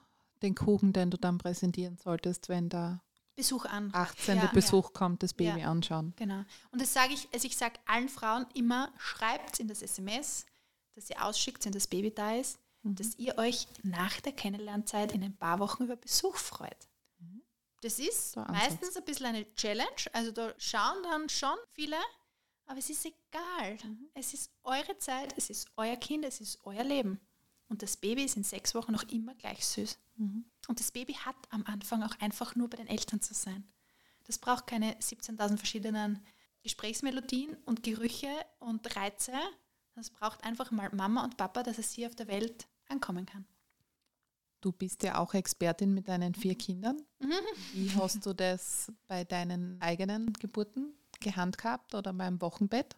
[SPEAKER 2] den Kuchen, den du dann präsentieren solltest, wenn der
[SPEAKER 3] Besuch an.
[SPEAKER 2] 18. Ja, Besuch ja. kommt, das Baby
[SPEAKER 3] ja,
[SPEAKER 2] anschauen.
[SPEAKER 3] Genau. Und das sage ich, also ich sage allen Frauen immer, schreibt in das SMS, dass ihr ausschickt, wenn das Baby da ist, mhm. dass ihr euch nach der Kennenlernzeit in ein paar Wochen über Besuch freut. Mhm. Das ist meistens ein bisschen eine Challenge. Also da schauen dann schon viele, aber es ist egal. Mhm. Es ist eure Zeit, es ist euer Kind, es ist euer Leben. Und das Baby ist in sechs Wochen noch immer gleich süß. Mhm. Und das Baby hat am Anfang auch einfach nur bei den Eltern zu sein. Das braucht keine 17.000 verschiedenen Gesprächsmelodien und Gerüche und Reize. Das braucht einfach mal Mama und Papa, dass es hier auf der Welt ankommen kann.
[SPEAKER 2] Du bist ja auch Expertin mit deinen vier Kindern. Mhm. Wie hast du das bei deinen eigenen Geburten gehandhabt oder beim Wochenbett?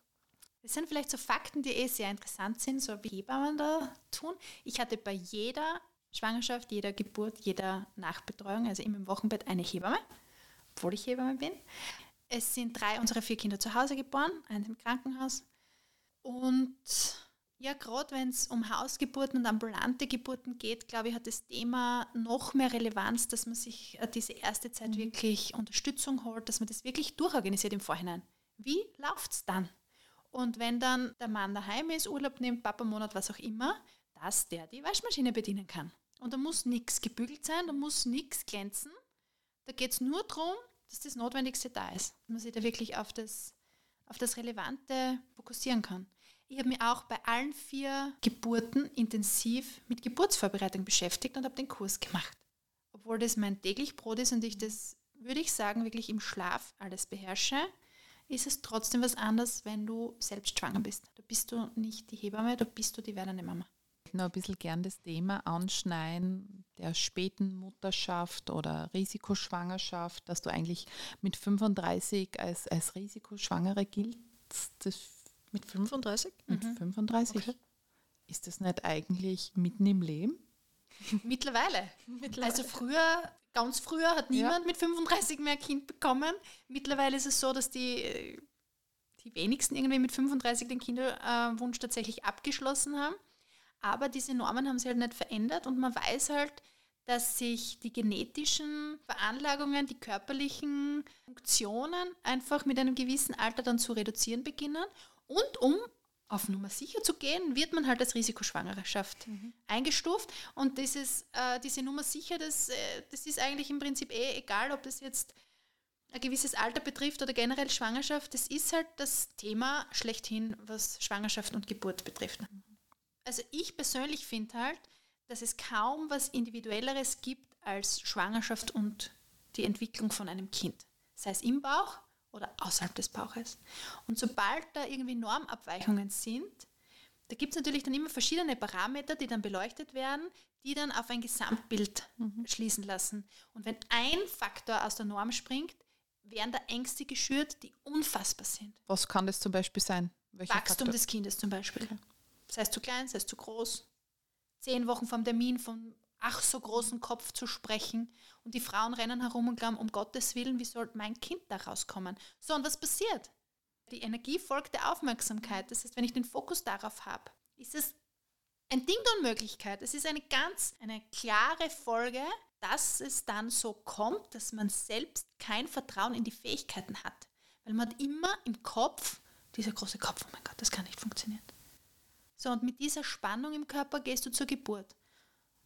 [SPEAKER 3] Das sind vielleicht so Fakten, die eh sehr interessant sind, so wie Hebammen da tun. Ich hatte bei jeder Schwangerschaft, jeder Geburt, jeder Nachbetreuung, also immer im Wochenbett, eine Hebamme, obwohl ich Hebamme bin. Es sind drei unserer vier Kinder zu Hause geboren, eins im Krankenhaus. Und ja, gerade wenn es um Hausgeburten und ambulante Geburten geht, glaube ich, hat das Thema noch mehr Relevanz, dass man sich äh, diese erste Zeit mhm. wirklich Unterstützung holt, dass man das wirklich durchorganisiert im Vorhinein. Wie läuft es dann? Und wenn dann der Mann daheim ist, Urlaub nimmt, Papa Monat, was auch immer, dass der die Waschmaschine bedienen kann Und da muss nichts gebügelt sein, da muss nichts glänzen. Da geht es nur darum, dass das Notwendigste da ist. Und man sich da wirklich auf das, auf das Relevante fokussieren kann. Ich habe mich auch bei allen vier Geburten intensiv mit Geburtsvorbereitung beschäftigt und habe den Kurs gemacht. Obwohl das mein täglich Brot ist und ich das, würde ich sagen, wirklich im Schlaf alles beherrsche, ist es trotzdem was anderes, wenn du selbst schwanger bist. Da bist du nicht die Hebamme, da bist du die werdende Mama
[SPEAKER 2] noch ein bisschen gern das Thema anschneiden der späten Mutterschaft oder Risikoschwangerschaft, dass du eigentlich mit 35 als, als Risikoschwangere giltst.
[SPEAKER 1] Das mit 35?
[SPEAKER 2] Mit mhm. 35? Okay. Ist das nicht eigentlich mitten im Leben?
[SPEAKER 3] Mittlerweile. Mittlerweile. Also früher, ganz früher hat niemand ja. mit 35 mehr Kind bekommen. Mittlerweile ist es so, dass die, die wenigsten irgendwie mit 35 den Kinderwunsch tatsächlich abgeschlossen haben. Aber diese Normen haben sich halt nicht verändert und man weiß halt, dass sich die genetischen Veranlagungen, die körperlichen Funktionen einfach mit einem gewissen Alter dann zu reduzieren beginnen. Und um auf Nummer sicher zu gehen, wird man halt als Risikoschwangerschaft mhm. eingestuft. Und dieses, äh, diese Nummer sicher, das, äh, das ist eigentlich im Prinzip eh egal, ob das jetzt ein gewisses Alter betrifft oder generell Schwangerschaft. Das ist halt das Thema schlechthin, was Schwangerschaft und Geburt betrifft. Mhm also ich persönlich finde halt, dass es kaum was Individuelleres gibt als Schwangerschaft und die Entwicklung von einem Kind. Sei es im Bauch oder außerhalb des Bauches. Und sobald da irgendwie Normabweichungen sind, da gibt es natürlich dann immer verschiedene Parameter, die dann beleuchtet werden, die dann auf ein Gesamtbild mhm. schließen lassen. Und wenn ein Faktor aus der Norm springt, werden da Ängste geschürt, die unfassbar sind.
[SPEAKER 2] Was kann das zum Beispiel sein?
[SPEAKER 3] Welcher Wachstum Faktor? des Kindes zum Beispiel. Okay sei es zu klein, sei es zu groß. Zehn Wochen vom Termin vom ach so großen Kopf zu sprechen und die Frauen rennen herum und glauben, um Gottes Willen, wie soll mein Kind da rauskommen? So, und was passiert? Die Energie folgt der Aufmerksamkeit. Das heißt, wenn ich den Fokus darauf habe, ist es ein Ding der Unmöglichkeit. Es ist eine ganz, eine klare Folge, dass es dann so kommt, dass man selbst kein Vertrauen in die Fähigkeiten hat. Weil man hat immer im Kopf, dieser große Kopf, oh mein Gott, das kann nicht funktionieren. So, und mit dieser Spannung im Körper gehst du zur Geburt.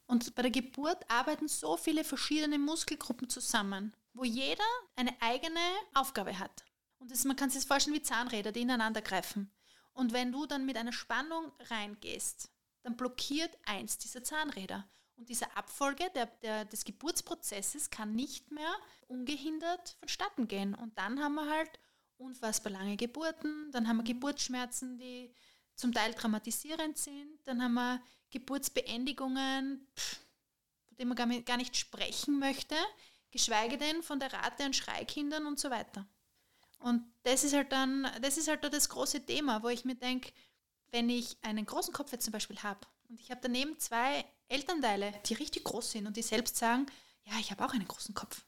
[SPEAKER 3] Und bei der Geburt arbeiten so viele verschiedene Muskelgruppen zusammen, wo jeder eine eigene Aufgabe hat. Und das, man kann sich das vorstellen wie Zahnräder, die ineinander greifen. Und wenn du dann mit einer Spannung reingehst, dann blockiert eins dieser Zahnräder. Und diese Abfolge der, der, des Geburtsprozesses kann nicht mehr ungehindert vonstatten gehen. Und dann haben wir halt unfassbar lange Geburten, dann haben wir Geburtsschmerzen, die zum Teil traumatisierend sind. Dann haben wir Geburtsbeendigungen, pff, von denen man gar nicht sprechen möchte, geschweige denn von der Rate an Schreikindern und so weiter. Und das ist halt dann, das ist halt das große Thema, wo ich mir denke, wenn ich einen großen Kopf jetzt zum Beispiel habe und ich habe daneben zwei Elternteile, die richtig groß sind und die selbst sagen, ja, ich habe auch einen großen Kopf.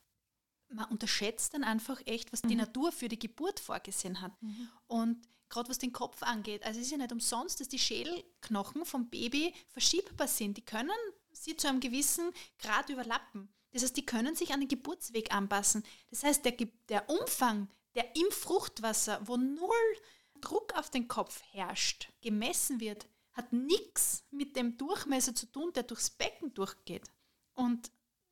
[SPEAKER 3] Man unterschätzt dann einfach echt, was mhm. die Natur für die Geburt vorgesehen hat. Mhm. Und gerade was den Kopf angeht. Also es ist ja nicht umsonst, dass die Schädelknochen vom Baby verschiebbar sind. Die können sie zu einem gewissen Grad überlappen. Das heißt, die können sich an den Geburtsweg anpassen. Das heißt, der, der Umfang, der im Fruchtwasser, wo null Druck auf den Kopf herrscht, gemessen wird, hat nichts mit dem Durchmesser zu tun, der durchs Becken durchgeht. Und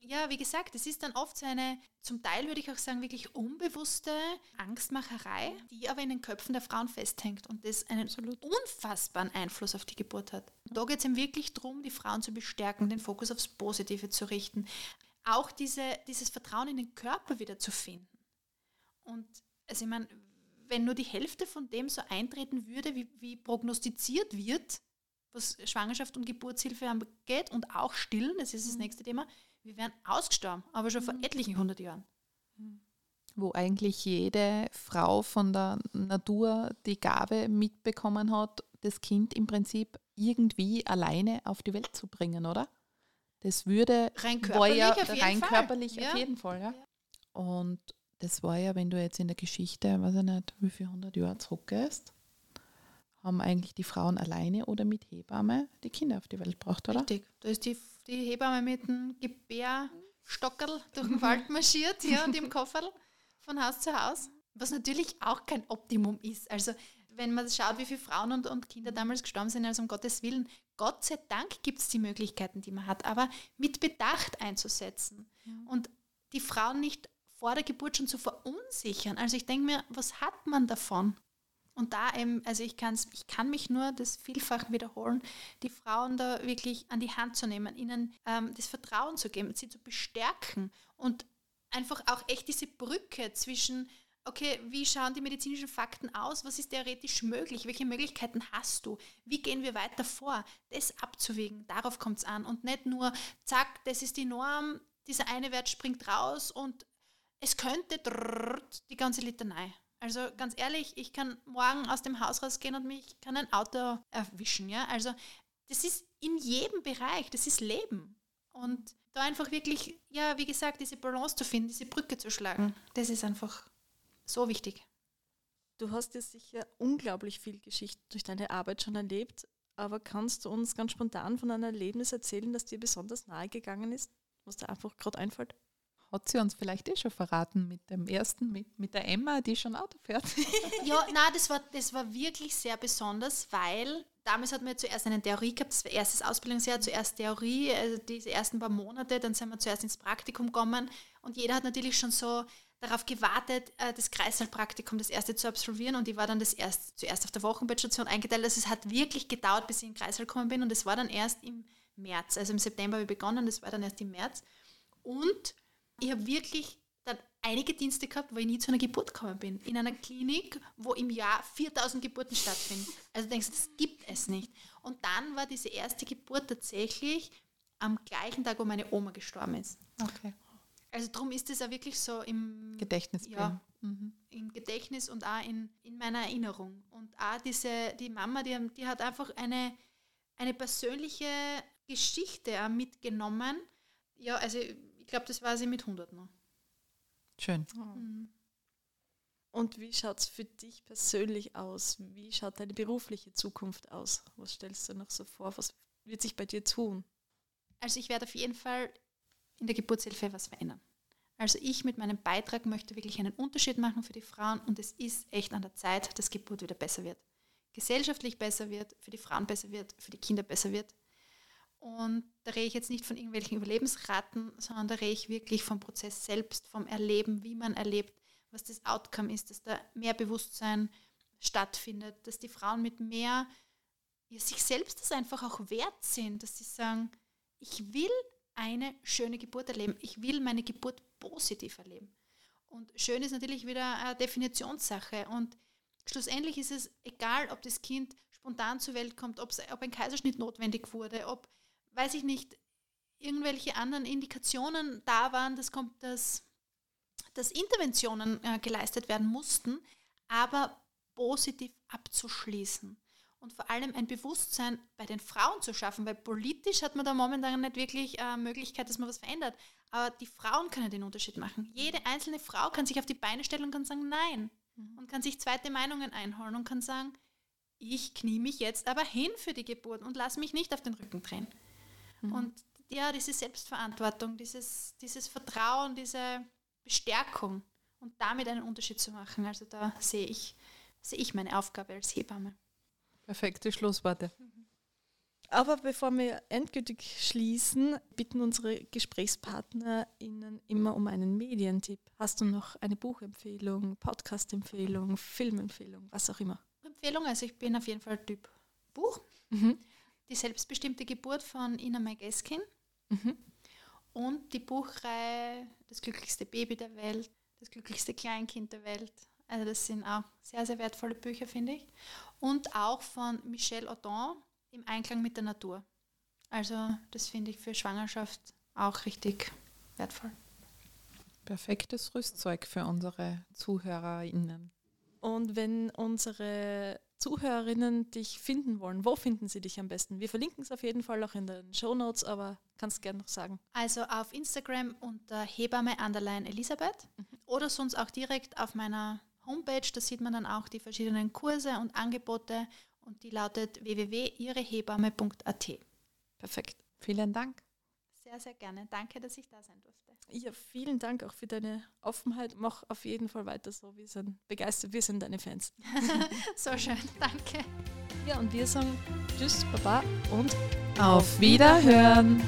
[SPEAKER 3] ja, wie gesagt, es ist dann oft so eine, zum Teil würde ich auch sagen, wirklich unbewusste Angstmacherei, die aber in den Köpfen der Frauen festhängt und das einen Absolut. unfassbaren Einfluss auf die Geburt hat. Da geht es ihm wirklich darum, die Frauen zu bestärken, den Fokus aufs Positive zu richten, auch diese, dieses Vertrauen in den Körper wieder zu finden. Und also ich meine, wenn nur die Hälfte von dem so eintreten würde, wie, wie prognostiziert wird, was Schwangerschaft und Geburtshilfe angeht und auch Stillen, das ist das mhm. nächste Thema, wir wären ausgestorben, aber schon vor mhm. etlichen hundert Jahren.
[SPEAKER 2] Wo eigentlich jede Frau von der Natur die Gabe mitbekommen hat, das Kind im Prinzip irgendwie alleine auf die Welt zu bringen, oder? Das würde
[SPEAKER 3] rein körperlich, ja,
[SPEAKER 2] auf, jeden rein körperlich ja. auf jeden Fall. Ja. Und das war ja, wenn du jetzt in der Geschichte, weiß ich nicht, wie viele hundert Jahre zurückgehst, haben eigentlich die Frauen alleine oder mit Hebamme die Kinder auf die Welt gebracht, oder?
[SPEAKER 3] Richtig. Da ist die die Hebamme mit dem Gebärstockerl durch den Wald marschiert ja, und im Kofferl von Haus zu Haus. Was natürlich auch kein Optimum ist. Also wenn man schaut, wie viele Frauen und, und Kinder damals gestorben sind, also um Gottes Willen, Gott sei Dank gibt es die Möglichkeiten, die man hat, aber mit Bedacht einzusetzen mhm. und die Frauen nicht vor der Geburt schon zu verunsichern. Also ich denke mir, was hat man davon? Und da eben, also ich, kann's, ich kann mich nur das vielfach wiederholen, die Frauen da wirklich an die Hand zu nehmen, ihnen ähm, das Vertrauen zu geben, sie zu bestärken und einfach auch echt diese Brücke zwischen, okay, wie schauen die medizinischen Fakten aus, was ist theoretisch möglich, welche Möglichkeiten hast du, wie gehen wir weiter vor, das abzuwägen, darauf kommt es an. Und nicht nur, zack, das ist die Norm, dieser eine Wert springt raus und es könnte die ganze Litanei. Also ganz ehrlich, ich kann morgen aus dem Haus rausgehen und mich kann ein Auto erwischen. Ja? Also das ist in jedem Bereich, das ist Leben. Und da einfach wirklich, ja, wie gesagt, diese Balance zu finden, diese Brücke zu schlagen, das ist einfach so wichtig.
[SPEAKER 1] Du hast ja sicher unglaublich viel Geschichte durch deine Arbeit schon erlebt, aber kannst du uns ganz spontan von einem Erlebnis erzählen, das dir besonders nahe gegangen ist, was dir einfach gerade einfällt?
[SPEAKER 2] Hat sie uns vielleicht eh schon verraten mit dem ersten, mit, mit der Emma, die schon Auto fährt.
[SPEAKER 3] ja, nein, das war, das war wirklich sehr besonders, weil damals hatten wir zuerst eine Theorie gehabt, das erstes Ausbildungsjahr, zuerst Theorie, also diese ersten paar Monate, dann sind wir zuerst ins Praktikum gekommen und jeder hat natürlich schon so darauf gewartet, äh, das Kreißsaalpraktikum, das erste zu absolvieren und ich war dann das erste, zuerst auf der Wochenbettstation eingeteilt. Also es hat wirklich gedauert, bis ich in den Kreißsaal gekommen bin und es war dann erst im März, also im September habe ich begonnen, das war dann erst im März und ich habe wirklich dann einige Dienste gehabt, wo ich nie zu einer Geburt gekommen bin. In einer Klinik, wo im Jahr 4000 Geburten stattfinden. Also denkst du, das gibt es nicht. Und dann war diese erste Geburt tatsächlich am gleichen Tag, wo meine Oma gestorben ist.
[SPEAKER 2] Okay.
[SPEAKER 3] Also darum ist es auch wirklich so im
[SPEAKER 2] Gedächtnis.
[SPEAKER 3] Ja, mhm. im Gedächtnis und auch in, in meiner Erinnerung. Und auch diese, die Mama, die, die hat einfach eine, eine persönliche Geschichte mitgenommen. Ja, also ich glaube, das war sie mit 100 noch.
[SPEAKER 2] Schön.
[SPEAKER 1] Mhm. Und wie schaut es für dich persönlich aus? Wie schaut deine berufliche Zukunft aus? Was stellst du noch so vor? Was wird sich bei dir tun?
[SPEAKER 3] Also ich werde auf jeden Fall in der Geburtshilfe was verändern. Also ich mit meinem Beitrag möchte wirklich einen Unterschied machen für die Frauen und es ist echt an der Zeit, dass Geburt wieder besser wird. Gesellschaftlich besser wird, für die Frauen besser wird, für die Kinder besser wird. Und da rede ich jetzt nicht von irgendwelchen Überlebensraten, sondern da rede ich wirklich vom Prozess selbst, vom Erleben, wie man erlebt, was das Outcome ist, dass da mehr Bewusstsein stattfindet, dass die Frauen mit mehr ja, sich selbst das einfach auch wert sind, dass sie sagen, ich will eine schöne Geburt erleben, ich will meine Geburt positiv erleben. Und schön ist natürlich wieder eine Definitionssache. Und schlussendlich ist es egal, ob das Kind spontan zur Welt kommt, ob ein Kaiserschnitt notwendig wurde, ob weiß ich nicht, irgendwelche anderen Indikationen da waren, dass, kommt, dass, dass Interventionen äh, geleistet werden mussten, aber positiv abzuschließen und vor allem ein Bewusstsein bei den Frauen zu schaffen, weil politisch hat man da momentan nicht wirklich äh, Möglichkeit, dass man was verändert. Aber die Frauen können den Unterschied machen. Jede einzelne Frau kann sich auf die Beine stellen und kann sagen Nein mhm. und kann sich zweite Meinungen einholen und kann sagen, ich knie mich jetzt aber hin für die Geburt und lass mich nicht auf den Rücken drehen. Mhm. Und ja, diese Selbstverantwortung, dieses, dieses Vertrauen, diese Bestärkung und damit einen Unterschied zu machen. Also da sehe ich, sehe ich meine Aufgabe als Hebamme.
[SPEAKER 2] Perfekte Schlussworte.
[SPEAKER 1] Aber bevor wir endgültig schließen, bitten unsere GesprächspartnerInnen immer um einen Medientipp. Hast du noch eine Buchempfehlung, Podcast-Empfehlung, Filmempfehlung, was auch immer?
[SPEAKER 3] Empfehlung, also ich bin auf jeden Fall Typ Buch. Mhm. Die selbstbestimmte Geburt von Ina Mageskin mhm. und die Buchreihe Das glücklichste Baby der Welt, Das glücklichste Kleinkind der Welt. Also das sind auch sehr, sehr wertvolle Bücher, finde ich. Und auch von Michel Audin, Im Einklang mit der Natur. Also das finde ich für Schwangerschaft auch richtig wertvoll.
[SPEAKER 2] Perfektes Rüstzeug für unsere ZuhörerInnen.
[SPEAKER 1] Und wenn unsere Zuhörerinnen dich finden wollen, wo finden sie dich am besten? Wir verlinken es auf jeden Fall auch in den Show Notes, aber kannst du gerne noch sagen.
[SPEAKER 3] Also auf Instagram unter Hebamme Underline Elisabeth mhm. oder sonst auch direkt auf meiner Homepage. Da sieht man dann auch die verschiedenen Kurse und Angebote und die lautet www.ihrehebamme.at.
[SPEAKER 1] Perfekt.
[SPEAKER 2] Vielen Dank.
[SPEAKER 3] Sehr, sehr gerne. Danke, dass ich da sein durfte.
[SPEAKER 1] Ja, vielen Dank auch für deine Offenheit. Mach auf jeden Fall weiter so. Wir sind begeistert, wir sind deine Fans.
[SPEAKER 3] so schön, danke.
[SPEAKER 1] Ja, und wir sagen Tschüss, Baba und
[SPEAKER 2] auf Wiederhören.